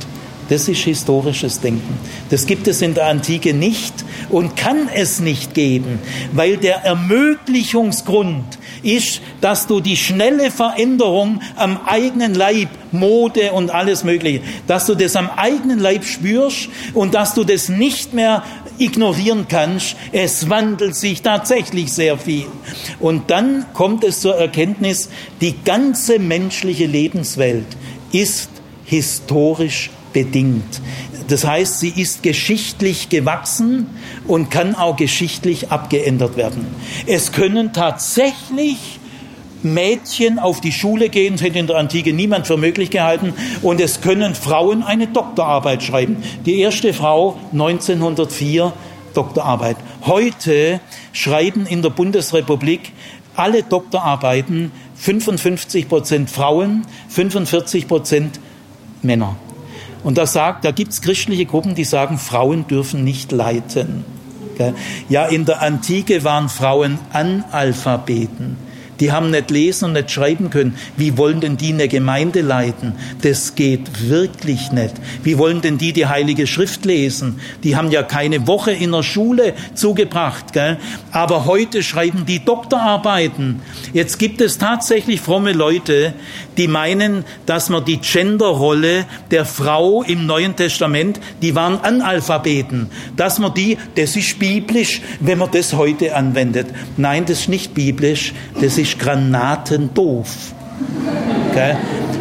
S1: Das ist historisches Denken. Das gibt es in der Antike nicht und kann es nicht geben, weil der Ermöglichungsgrund ist, dass du die schnelle Veränderung am eigenen Leib, Mode und alles Mögliche, dass du das am eigenen Leib spürst und dass du das nicht mehr ignorieren kannst. Es wandelt sich tatsächlich sehr viel. Und dann kommt es zur Erkenntnis, die ganze menschliche Lebenswelt ist historisch bedingt. Das heißt, sie ist geschichtlich gewachsen und kann auch geschichtlich abgeändert werden. Es können tatsächlich Mädchen auf die Schule gehen, das hätte in der Antike niemand für möglich gehalten, und es können Frauen eine Doktorarbeit schreiben. Die erste Frau 1904 Doktorarbeit. Heute schreiben in der Bundesrepublik alle Doktorarbeiten 55 Prozent Frauen, 45 Prozent Männer. Und da sagt, da gibt's christliche Gruppen, die sagen, Frauen dürfen nicht leiten. Ja, in der Antike waren Frauen Analphabeten. Die haben nicht lesen und nicht schreiben können. Wie wollen denn die eine Gemeinde leiten? Das geht wirklich nicht. Wie wollen denn die die Heilige Schrift lesen? Die haben ja keine Woche in der Schule zugebracht. Gell? Aber heute schreiben die Doktorarbeiten. Jetzt gibt es tatsächlich fromme Leute, die meinen, dass man die Genderrolle der Frau im Neuen Testament, die waren Analphabeten, dass man die, das ist biblisch, wenn man das heute anwendet. Nein, das ist nicht biblisch, das ist granatendoof. Okay?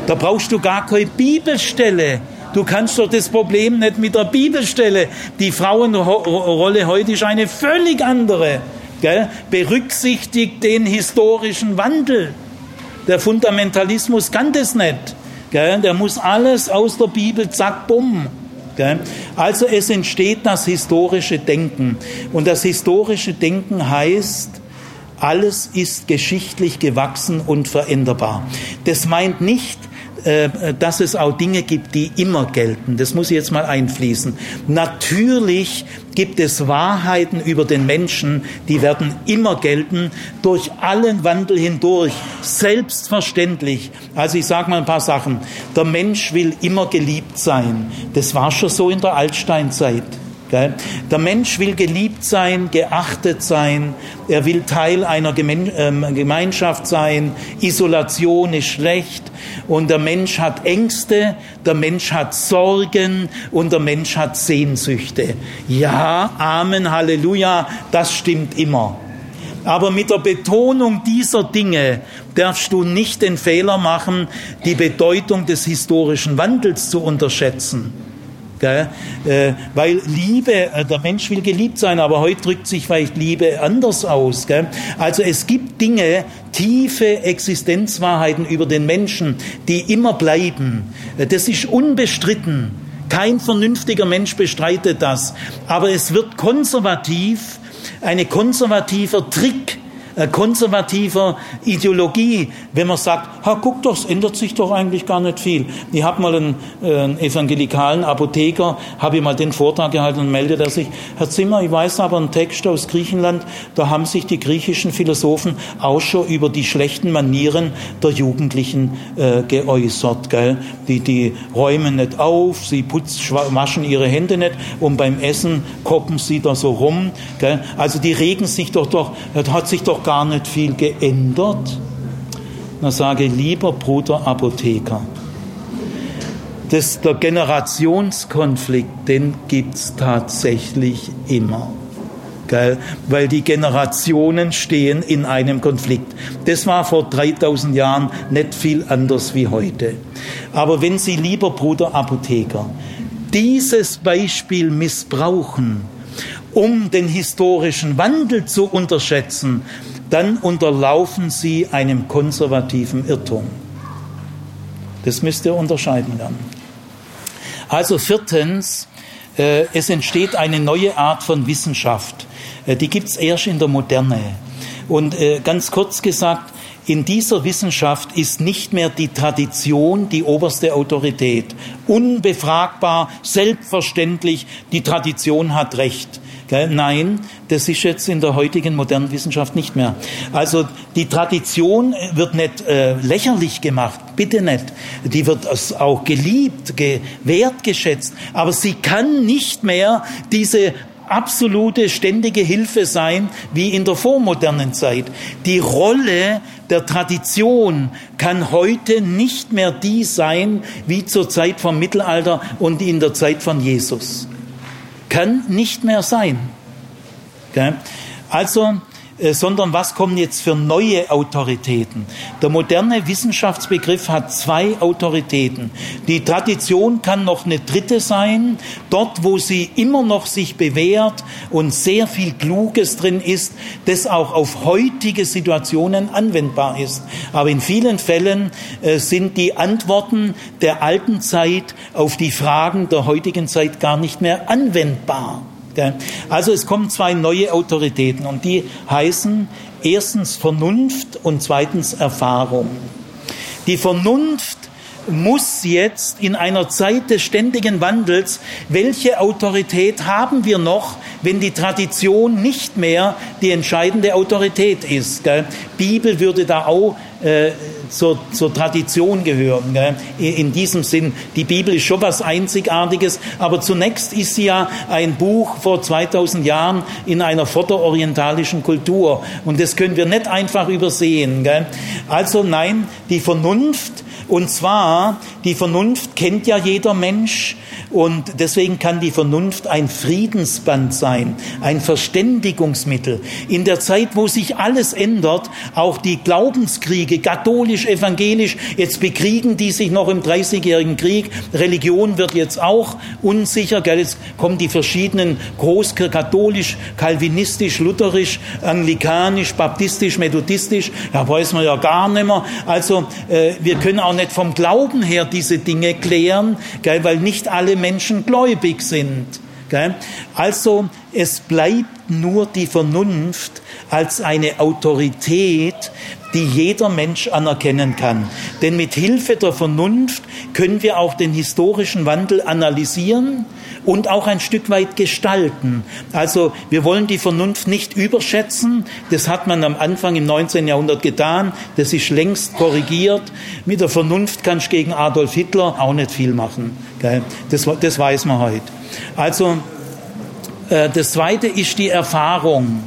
S1: Da brauchst du gar keine Bibelstelle. Du kannst doch das Problem nicht mit der Bibelstelle. Die Frauenrolle heute ist eine völlig andere. Gell? Berücksichtigt den historischen Wandel. Der Fundamentalismus kann das nicht. Gell? Der muss alles aus der Bibel, zack, bumm. Gell? Also es entsteht das historische Denken. Und das historische Denken heißt, alles ist geschichtlich gewachsen und veränderbar. Das meint nicht, äh, dass es auch Dinge gibt, die immer gelten. Das muss ich jetzt mal einfließen. Natürlich gibt es Wahrheiten über den Menschen, die werden immer gelten, durch allen Wandel hindurch, selbstverständlich. Also ich sage mal ein paar Sachen. Der Mensch will immer geliebt sein. Das war schon so in der Altsteinzeit. Der Mensch will geliebt sein, geachtet sein, er will Teil einer ähm, Gemeinschaft sein, Isolation ist schlecht und der Mensch hat Ängste, der Mensch hat Sorgen und der Mensch hat Sehnsüchte. Ja, Amen, Halleluja, das stimmt immer. Aber mit der Betonung dieser Dinge darfst du nicht den Fehler machen, die Bedeutung des historischen Wandels zu unterschätzen. Gell? Äh, weil Liebe, äh, der Mensch will geliebt sein, aber heute drückt sich vielleicht Liebe anders aus. Gell? Also es gibt Dinge, tiefe Existenzwahrheiten über den Menschen, die immer bleiben. Äh, das ist unbestritten. Kein vernünftiger Mensch bestreitet das. Aber es wird konservativ, eine konservativer Trick konservativer Ideologie, wenn man sagt, ha, guck doch, es ändert sich doch eigentlich gar nicht viel. Ich habe mal einen, äh, einen evangelikalen Apotheker, habe ich mal den Vortrag gehalten und meldet er sich, Herr Zimmer, ich weiß aber einen Text aus Griechenland, da haben sich die griechischen Philosophen auch schon über die schlechten Manieren der Jugendlichen äh, geäußert. Gell? Die, die räumen nicht auf, sie putzen, waschen ihre Hände nicht und beim Essen koppen sie da so rum. Gell? Also die regen sich doch, doch, hat sich doch gar nicht viel geändert. Dann sage ich, lieber Bruder Apotheker, das, der Generationskonflikt, den gibt es tatsächlich immer. Gell? Weil die Generationen stehen in einem Konflikt. Das war vor 3000 Jahren nicht viel anders wie heute. Aber wenn Sie, lieber Bruder Apotheker, dieses Beispiel missbrauchen, um den historischen Wandel zu unterschätzen, dann unterlaufen sie einem konservativen Irrtum. Das müsst ihr unterscheiden lernen. Also viertens, äh, es entsteht eine neue Art von Wissenschaft. Äh, die gibt's erst in der Moderne. Und äh, ganz kurz gesagt, in dieser Wissenschaft ist nicht mehr die Tradition die oberste Autorität. Unbefragbar, selbstverständlich, die Tradition hat Recht. Nein, das ist jetzt in der heutigen modernen Wissenschaft nicht mehr. Also die Tradition wird nicht äh, lächerlich gemacht, bitte nicht. Die wird auch geliebt, ge wertgeschätzt, aber sie kann nicht mehr diese absolute ständige Hilfe sein wie in der vormodernen Zeit. Die Rolle der Tradition kann heute nicht mehr die sein wie zur Zeit vom Mittelalter und in der Zeit von Jesus. Kann nicht mehr sein. Also äh, sondern was kommen jetzt für neue Autoritäten. Der moderne Wissenschaftsbegriff hat zwei Autoritäten. Die Tradition kann noch eine dritte sein, dort wo sie immer noch sich bewährt und sehr viel Kluges drin ist, das auch auf heutige Situationen anwendbar ist. Aber in vielen Fällen äh, sind die Antworten der alten Zeit auf die Fragen der heutigen Zeit gar nicht mehr anwendbar. Also es kommen zwei neue Autoritäten und die heißen erstens Vernunft und zweitens Erfahrung. Die Vernunft muss jetzt in einer Zeit des ständigen Wandels, welche Autorität haben wir noch, wenn die Tradition nicht mehr die entscheidende Autorität ist? Gell? Bibel würde da auch äh, zur, zur Tradition gehören. Gell? In diesem Sinn, die Bibel ist schon was Einzigartiges, aber zunächst ist sie ja ein Buch vor 2000 Jahren in einer vorderorientalischen Kultur und das können wir nicht einfach übersehen. Gell? Also nein, die Vernunft, und zwar, die Vernunft kennt ja jeder Mensch, und deswegen kann die Vernunft ein Friedensband sein, ein Verständigungsmittel. In der Zeit, wo sich alles ändert, auch die Glaubenskriege, katholisch, evangelisch, jetzt bekriegen die sich noch im Dreißigjährigen Krieg. Religion wird jetzt auch unsicher. Gell? Jetzt kommen die verschiedenen großkatholisch, kalvinistisch, lutherisch, anglikanisch, baptistisch, methodistisch. Ja, weiß man ja gar nicht mehr. Also äh, wir können auch nicht vom Glauben her diese Dinge klären, gell? weil nicht alle Menschen gläubig sind. Also es bleibt nur die Vernunft als eine Autorität, die jeder Mensch anerkennen kann. Denn mit Hilfe der Vernunft können wir auch den historischen Wandel analysieren und auch ein Stück weit gestalten. Also wir wollen die Vernunft nicht überschätzen. Das hat man am Anfang im 19. Jahrhundert getan. Das ist längst korrigiert. Mit der Vernunft kannst du gegen Adolf Hitler auch nicht viel machen. Das, das weiß man heute. Also äh, das Zweite ist die Erfahrung.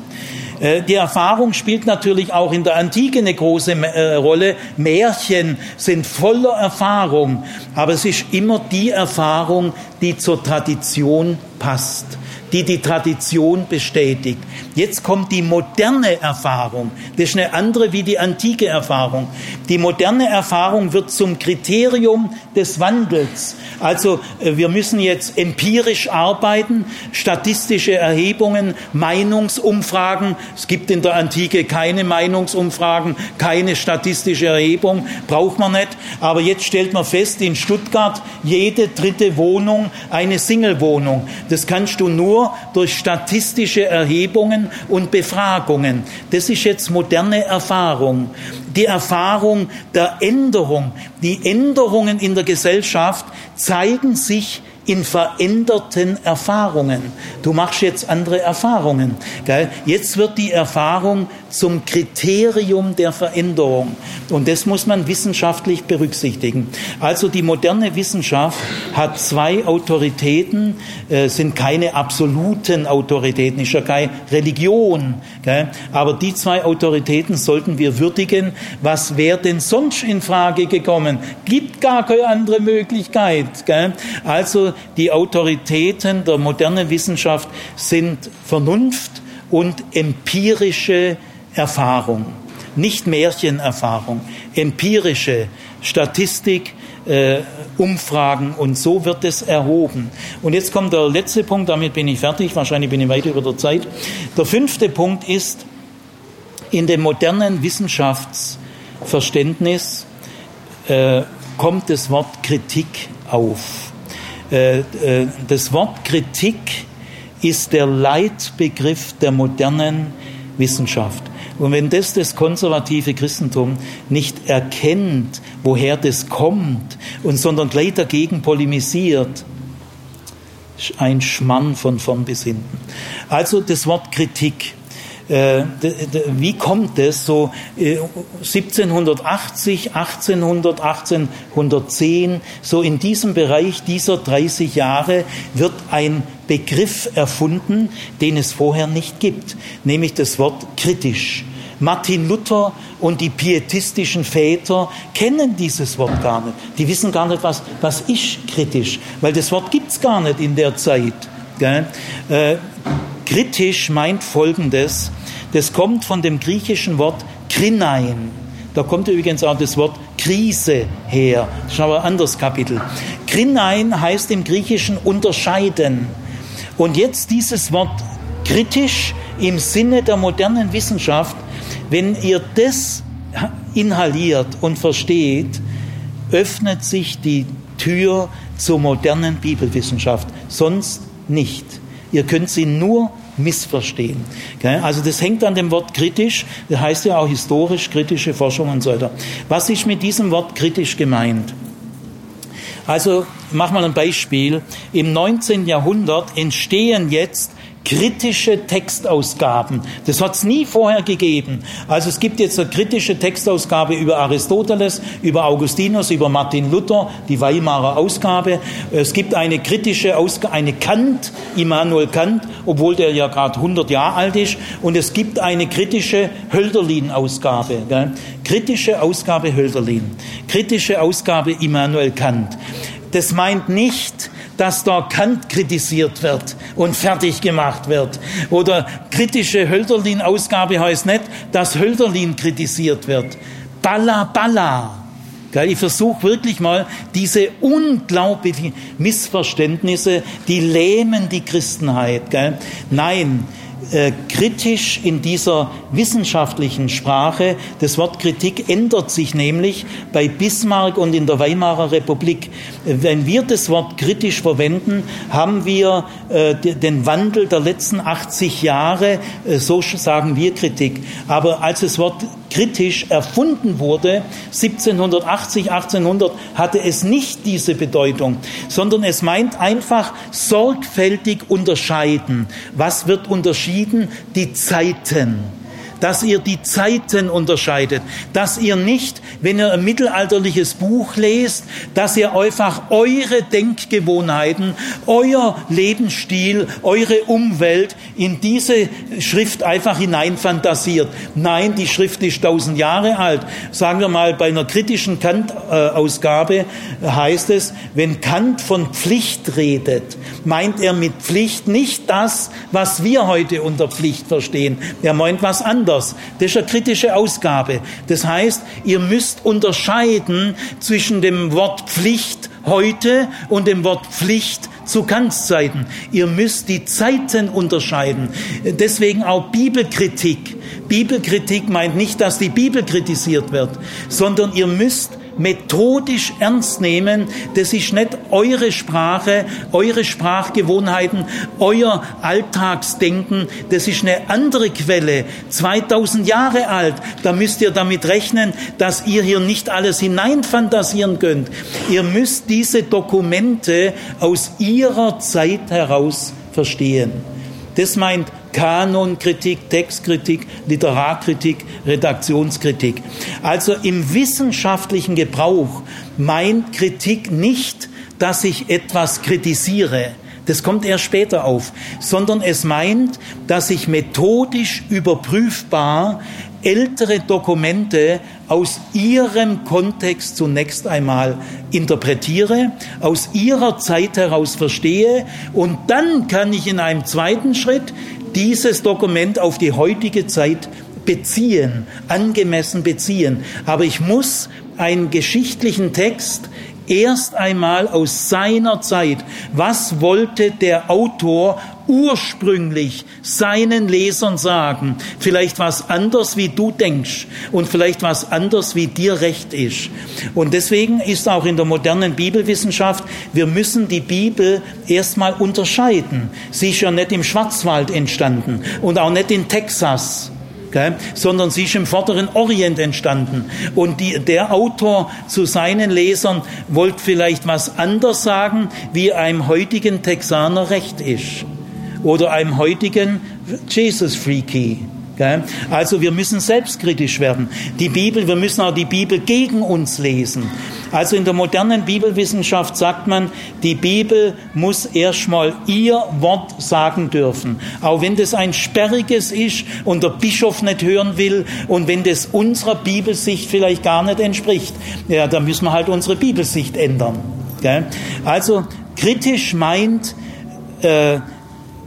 S1: Äh, die Erfahrung spielt natürlich auch in der Antike eine große äh, Rolle. Märchen sind voller Erfahrung, aber es ist immer die Erfahrung, die zur Tradition passt die die Tradition bestätigt. Jetzt kommt die moderne Erfahrung. Das ist eine andere wie die antike Erfahrung. Die moderne Erfahrung wird zum Kriterium des Wandels. Also äh, wir müssen jetzt empirisch arbeiten, statistische Erhebungen, Meinungsumfragen. Es gibt in der Antike keine Meinungsumfragen, keine statistische Erhebung, braucht man nicht. Aber jetzt stellt man fest, in Stuttgart jede dritte Wohnung eine Single-Wohnung. Das kannst du nur durch statistische Erhebungen und Befragungen. Das ist jetzt moderne Erfahrung. Die Erfahrung der Änderung. Die Änderungen in der Gesellschaft zeigen sich in veränderten Erfahrungen. Du machst jetzt andere Erfahrungen. Gell? Jetzt wird die Erfahrung zum Kriterium der Veränderung. Und das muss man wissenschaftlich berücksichtigen. Also die moderne Wissenschaft hat zwei Autoritäten, äh, sind keine absoluten Autoritäten, ist ja keine Religion. Gell? Aber die zwei Autoritäten sollten wir würdigen. Was wäre denn sonst in Frage gekommen? Gibt gar keine andere Möglichkeit. Gell? Also die Autoritäten der modernen Wissenschaft sind Vernunft und empirische Erfahrung, nicht Märchenerfahrung, empirische Statistik, äh, Umfragen und so wird es erhoben. Und jetzt kommt der letzte Punkt, damit bin ich fertig, wahrscheinlich bin ich weit über der Zeit. Der fünfte Punkt ist, in dem modernen Wissenschaftsverständnis äh, kommt das Wort Kritik auf. Äh, äh, das Wort Kritik ist der Leitbegriff der modernen Wissenschaft. Und wenn das das konservative Christentum nicht erkennt, woher das kommt, und sondern gleich dagegen polemisiert, ein Schmann von vorn bis hinten. Also das Wort Kritik. Äh, wie kommt es so 1780, 1800, 1810, so in diesem Bereich dieser 30 Jahre wird ein Begriff erfunden, den es vorher nicht gibt, nämlich das Wort kritisch. Martin Luther und die pietistischen Väter kennen dieses Wort gar nicht. Die wissen gar nicht, was, was ist kritisch, weil das Wort gibt es gar nicht in der Zeit. Äh, kritisch meint Folgendes, das kommt von dem griechischen Wort krinein. Da kommt übrigens auch das Wort Krise her. Das ist aber ein anderes Kapitel. Krinein heißt im Griechischen unterscheiden. Und jetzt dieses Wort kritisch im Sinne der modernen Wissenschaft wenn ihr das inhaliert und versteht, öffnet sich die Tür zur modernen Bibelwissenschaft, sonst nicht. Ihr könnt sie nur missverstehen. Also das hängt an dem Wort kritisch, das heißt ja auch historisch, kritische Forschung und so weiter. Was ist mit diesem Wort kritisch gemeint? Also mach mal ein Beispiel. Im 19. Jahrhundert entstehen jetzt kritische Textausgaben. Das hat es nie vorher gegeben. Also es gibt jetzt eine kritische Textausgabe über Aristoteles, über Augustinus, über Martin Luther, die Weimarer Ausgabe. Es gibt eine kritische Ausgabe, eine Kant, Immanuel Kant, obwohl der ja gerade 100 Jahre alt ist. Und es gibt eine kritische Hölderlin-Ausgabe. Kritische Ausgabe Hölderlin. Kritische Ausgabe Immanuel Kant. Das meint nicht, dass da Kant kritisiert wird und fertig gemacht wird. Oder kritische Hölderlin-Ausgabe heißt nicht, dass Hölderlin kritisiert wird. Balla, balla. Ich versuche wirklich mal diese unglaublichen Missverständnisse, die lähmen die Christenheit. Nein, äh, kritisch in dieser wissenschaftlichen Sprache. Das Wort Kritik ändert sich nämlich bei Bismarck und in der Weimarer Republik. Wenn wir das Wort kritisch verwenden, haben wir äh, den Wandel der letzten 80 Jahre, äh, so sagen wir Kritik. Aber als das Wort kritisch erfunden wurde, 1780, 1800, hatte es nicht diese Bedeutung, sondern es meint einfach sorgfältig unterscheiden. Was wird unterschieden? Die Zeiten dass ihr die Zeiten unterscheidet, dass ihr nicht, wenn ihr ein mittelalterliches Buch lest, dass ihr einfach eure Denkgewohnheiten, euer Lebensstil, eure Umwelt in diese Schrift einfach hineinfantasiert. Nein, die Schrift ist tausend Jahre alt. Sagen wir mal, bei einer kritischen Kant-Ausgabe heißt es, wenn Kant von Pflicht redet, meint er mit Pflicht nicht das, was wir heute unter Pflicht verstehen. Er meint was anderes anders. Das ist eine kritische Ausgabe. Das heißt, ihr müsst unterscheiden zwischen dem Wort Pflicht heute und dem Wort Pflicht zu Kantszeiten. Ihr müsst die Zeiten unterscheiden. Deswegen auch Bibelkritik. Bibelkritik meint nicht, dass die Bibel kritisiert wird, sondern ihr müsst methodisch ernst nehmen. Das ist nicht eure Sprache, eure Sprachgewohnheiten, euer Alltagsdenken. Das ist eine andere Quelle, 2000 Jahre alt. Da müsst ihr damit rechnen, dass ihr hier nicht alles hineinfantasieren könnt. Ihr müsst diese Dokumente aus ihrer Zeit heraus verstehen. Das meint Kanonkritik, Textkritik, Literarkritik, Redaktionskritik. Also im wissenschaftlichen Gebrauch meint Kritik nicht, dass ich etwas kritisiere. Das kommt erst später auf, sondern es meint, dass ich methodisch überprüfbar ältere Dokumente aus ihrem Kontext zunächst einmal interpretiere, aus ihrer Zeit heraus verstehe und dann kann ich in einem zweiten Schritt dieses Dokument auf die heutige Zeit beziehen, angemessen beziehen. Aber ich muss einen geschichtlichen Text erst einmal aus seiner Zeit, was wollte der Autor ursprünglich seinen Lesern sagen? Vielleicht was anders, wie du denkst und vielleicht was anders, wie dir recht ist. Und deswegen ist auch in der modernen Bibelwissenschaft, wir müssen die Bibel erstmal unterscheiden. Sie ist ja nicht im Schwarzwald entstanden und auch nicht in Texas gell, sondern sie ist im vorderen Orient entstanden. Und die, der Autor zu seinen Lesern wollte vielleicht was anders sagen, wie einem heutigen Texaner recht ist. Oder einem heutigen Jesus-Freaky. Also wir müssen selbstkritisch werden. Die Bibel, wir müssen auch die Bibel gegen uns lesen. Also in der modernen Bibelwissenschaft sagt man, die Bibel muss erstmal ihr Wort sagen dürfen. Auch wenn das ein sperriges ist und der Bischof nicht hören will und wenn das unserer Bibelsicht vielleicht gar nicht entspricht, ja, dann müssen wir halt unsere Bibelsicht ändern. Also kritisch meint, äh,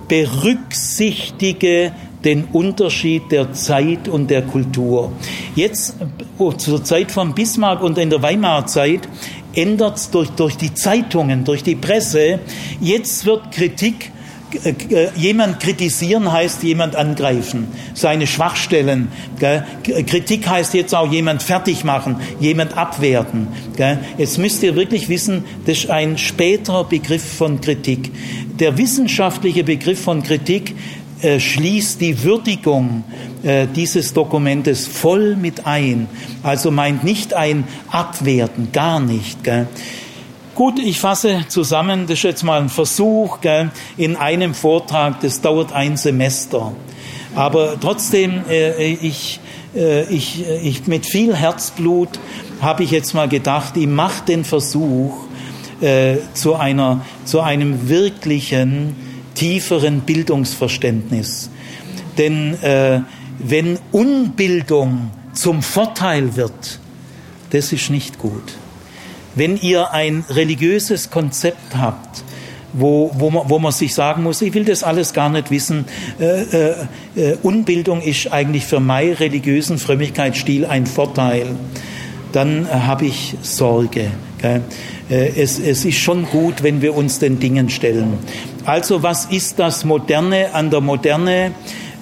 S1: berücksichtige den Unterschied der Zeit und der Kultur. Jetzt oh, zur Zeit von Bismarck und in der Weimarer Zeit ändert es durch, durch die Zeitungen, durch die Presse. Jetzt wird Kritik äh, äh, jemand kritisieren heißt jemand angreifen, seine Schwachstellen. Kritik heißt jetzt auch jemand fertig machen, jemand abwerten. Jetzt müsst ihr wirklich wissen, das ist ein späterer Begriff von Kritik. Der wissenschaftliche Begriff von Kritik äh, schließt die Würdigung äh, dieses Dokumentes voll mit ein. Also meint nicht ein Abwerten, gar nicht. Gell? Gut, ich fasse zusammen, das ist jetzt mal ein Versuch gell, in einem Vortrag, das dauert ein Semester. Aber trotzdem, äh, ich, äh, ich, ich mit viel Herzblut habe ich jetzt mal gedacht, ich mache den Versuch äh, zu, einer, zu einem wirklichen tieferen Bildungsverständnis. Denn äh, wenn Unbildung zum Vorteil wird, das ist nicht gut. Wenn ihr ein religiöses Konzept habt, wo, wo, man, wo man sich sagen muss, ich will das alles gar nicht wissen, äh, äh, äh Unbildung ist eigentlich für meinen religiösen Frömmigkeitsstil ein Vorteil, dann äh, habe ich Sorge. Gell? Äh, es, es ist schon gut, wenn wir uns den Dingen stellen. Also was ist das Moderne an der Moderne?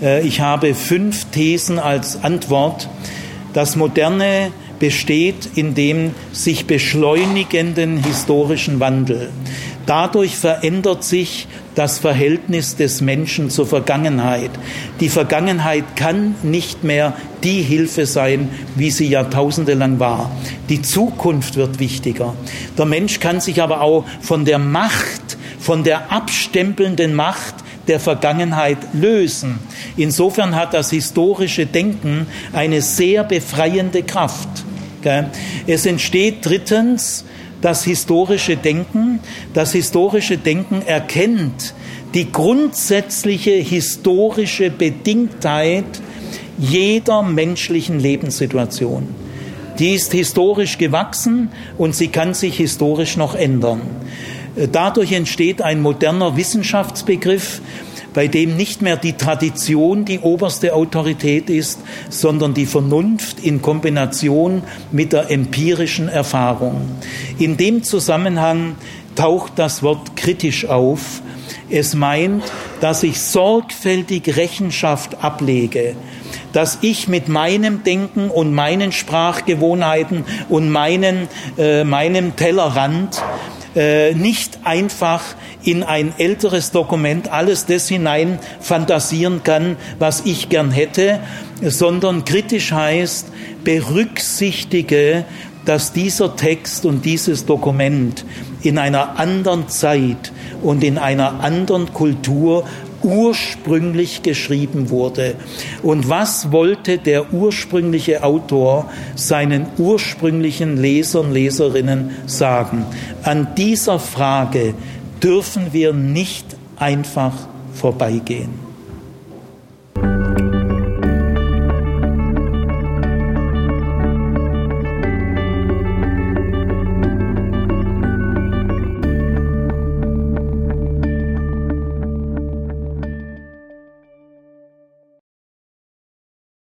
S1: Äh, ich habe fünf Thesen als Antwort. Das Moderne besteht in dem sich beschleunigenden historischen Wandel. Dadurch verändert sich das Verhältnis des Menschen zur Vergangenheit. Die Vergangenheit kann nicht mehr die Hilfe sein, wie sie Jahrtausende lang war. Die Zukunft wird wichtiger. Der Mensch kann sich aber auch von der Macht, von der abstempelnden Macht der Vergangenheit lösen. Insofern hat das historische Denken eine sehr befreiende Kraft. Es entsteht drittens das historische Denken. Das historische Denken erkennt die grundsätzliche historische Bedingtheit jeder menschlichen Lebenssituation. Die ist historisch gewachsen und sie kann sich historisch noch ändern. Dadurch entsteht ein moderner Wissenschaftsbegriff, bei dem nicht mehr die Tradition die oberste Autorität ist, sondern die Vernunft in Kombination mit der empirischen Erfahrung. In dem Zusammenhang taucht das Wort kritisch auf. Es meint, dass ich sorgfältig Rechenschaft ablege, dass ich mit meinem Denken und meinen Sprachgewohnheiten und meinen, äh, meinem Tellerrand äh, nicht einfach in ein älteres Dokument alles das hinein fantasieren kann, was ich gern hätte, sondern kritisch heißt, berücksichtige, dass dieser Text und dieses Dokument in einer anderen Zeit und in einer anderen Kultur ursprünglich geschrieben wurde. Und was wollte der ursprüngliche Autor seinen ursprünglichen Lesern, Leserinnen sagen? An dieser Frage dürfen wir nicht einfach vorbeigehen.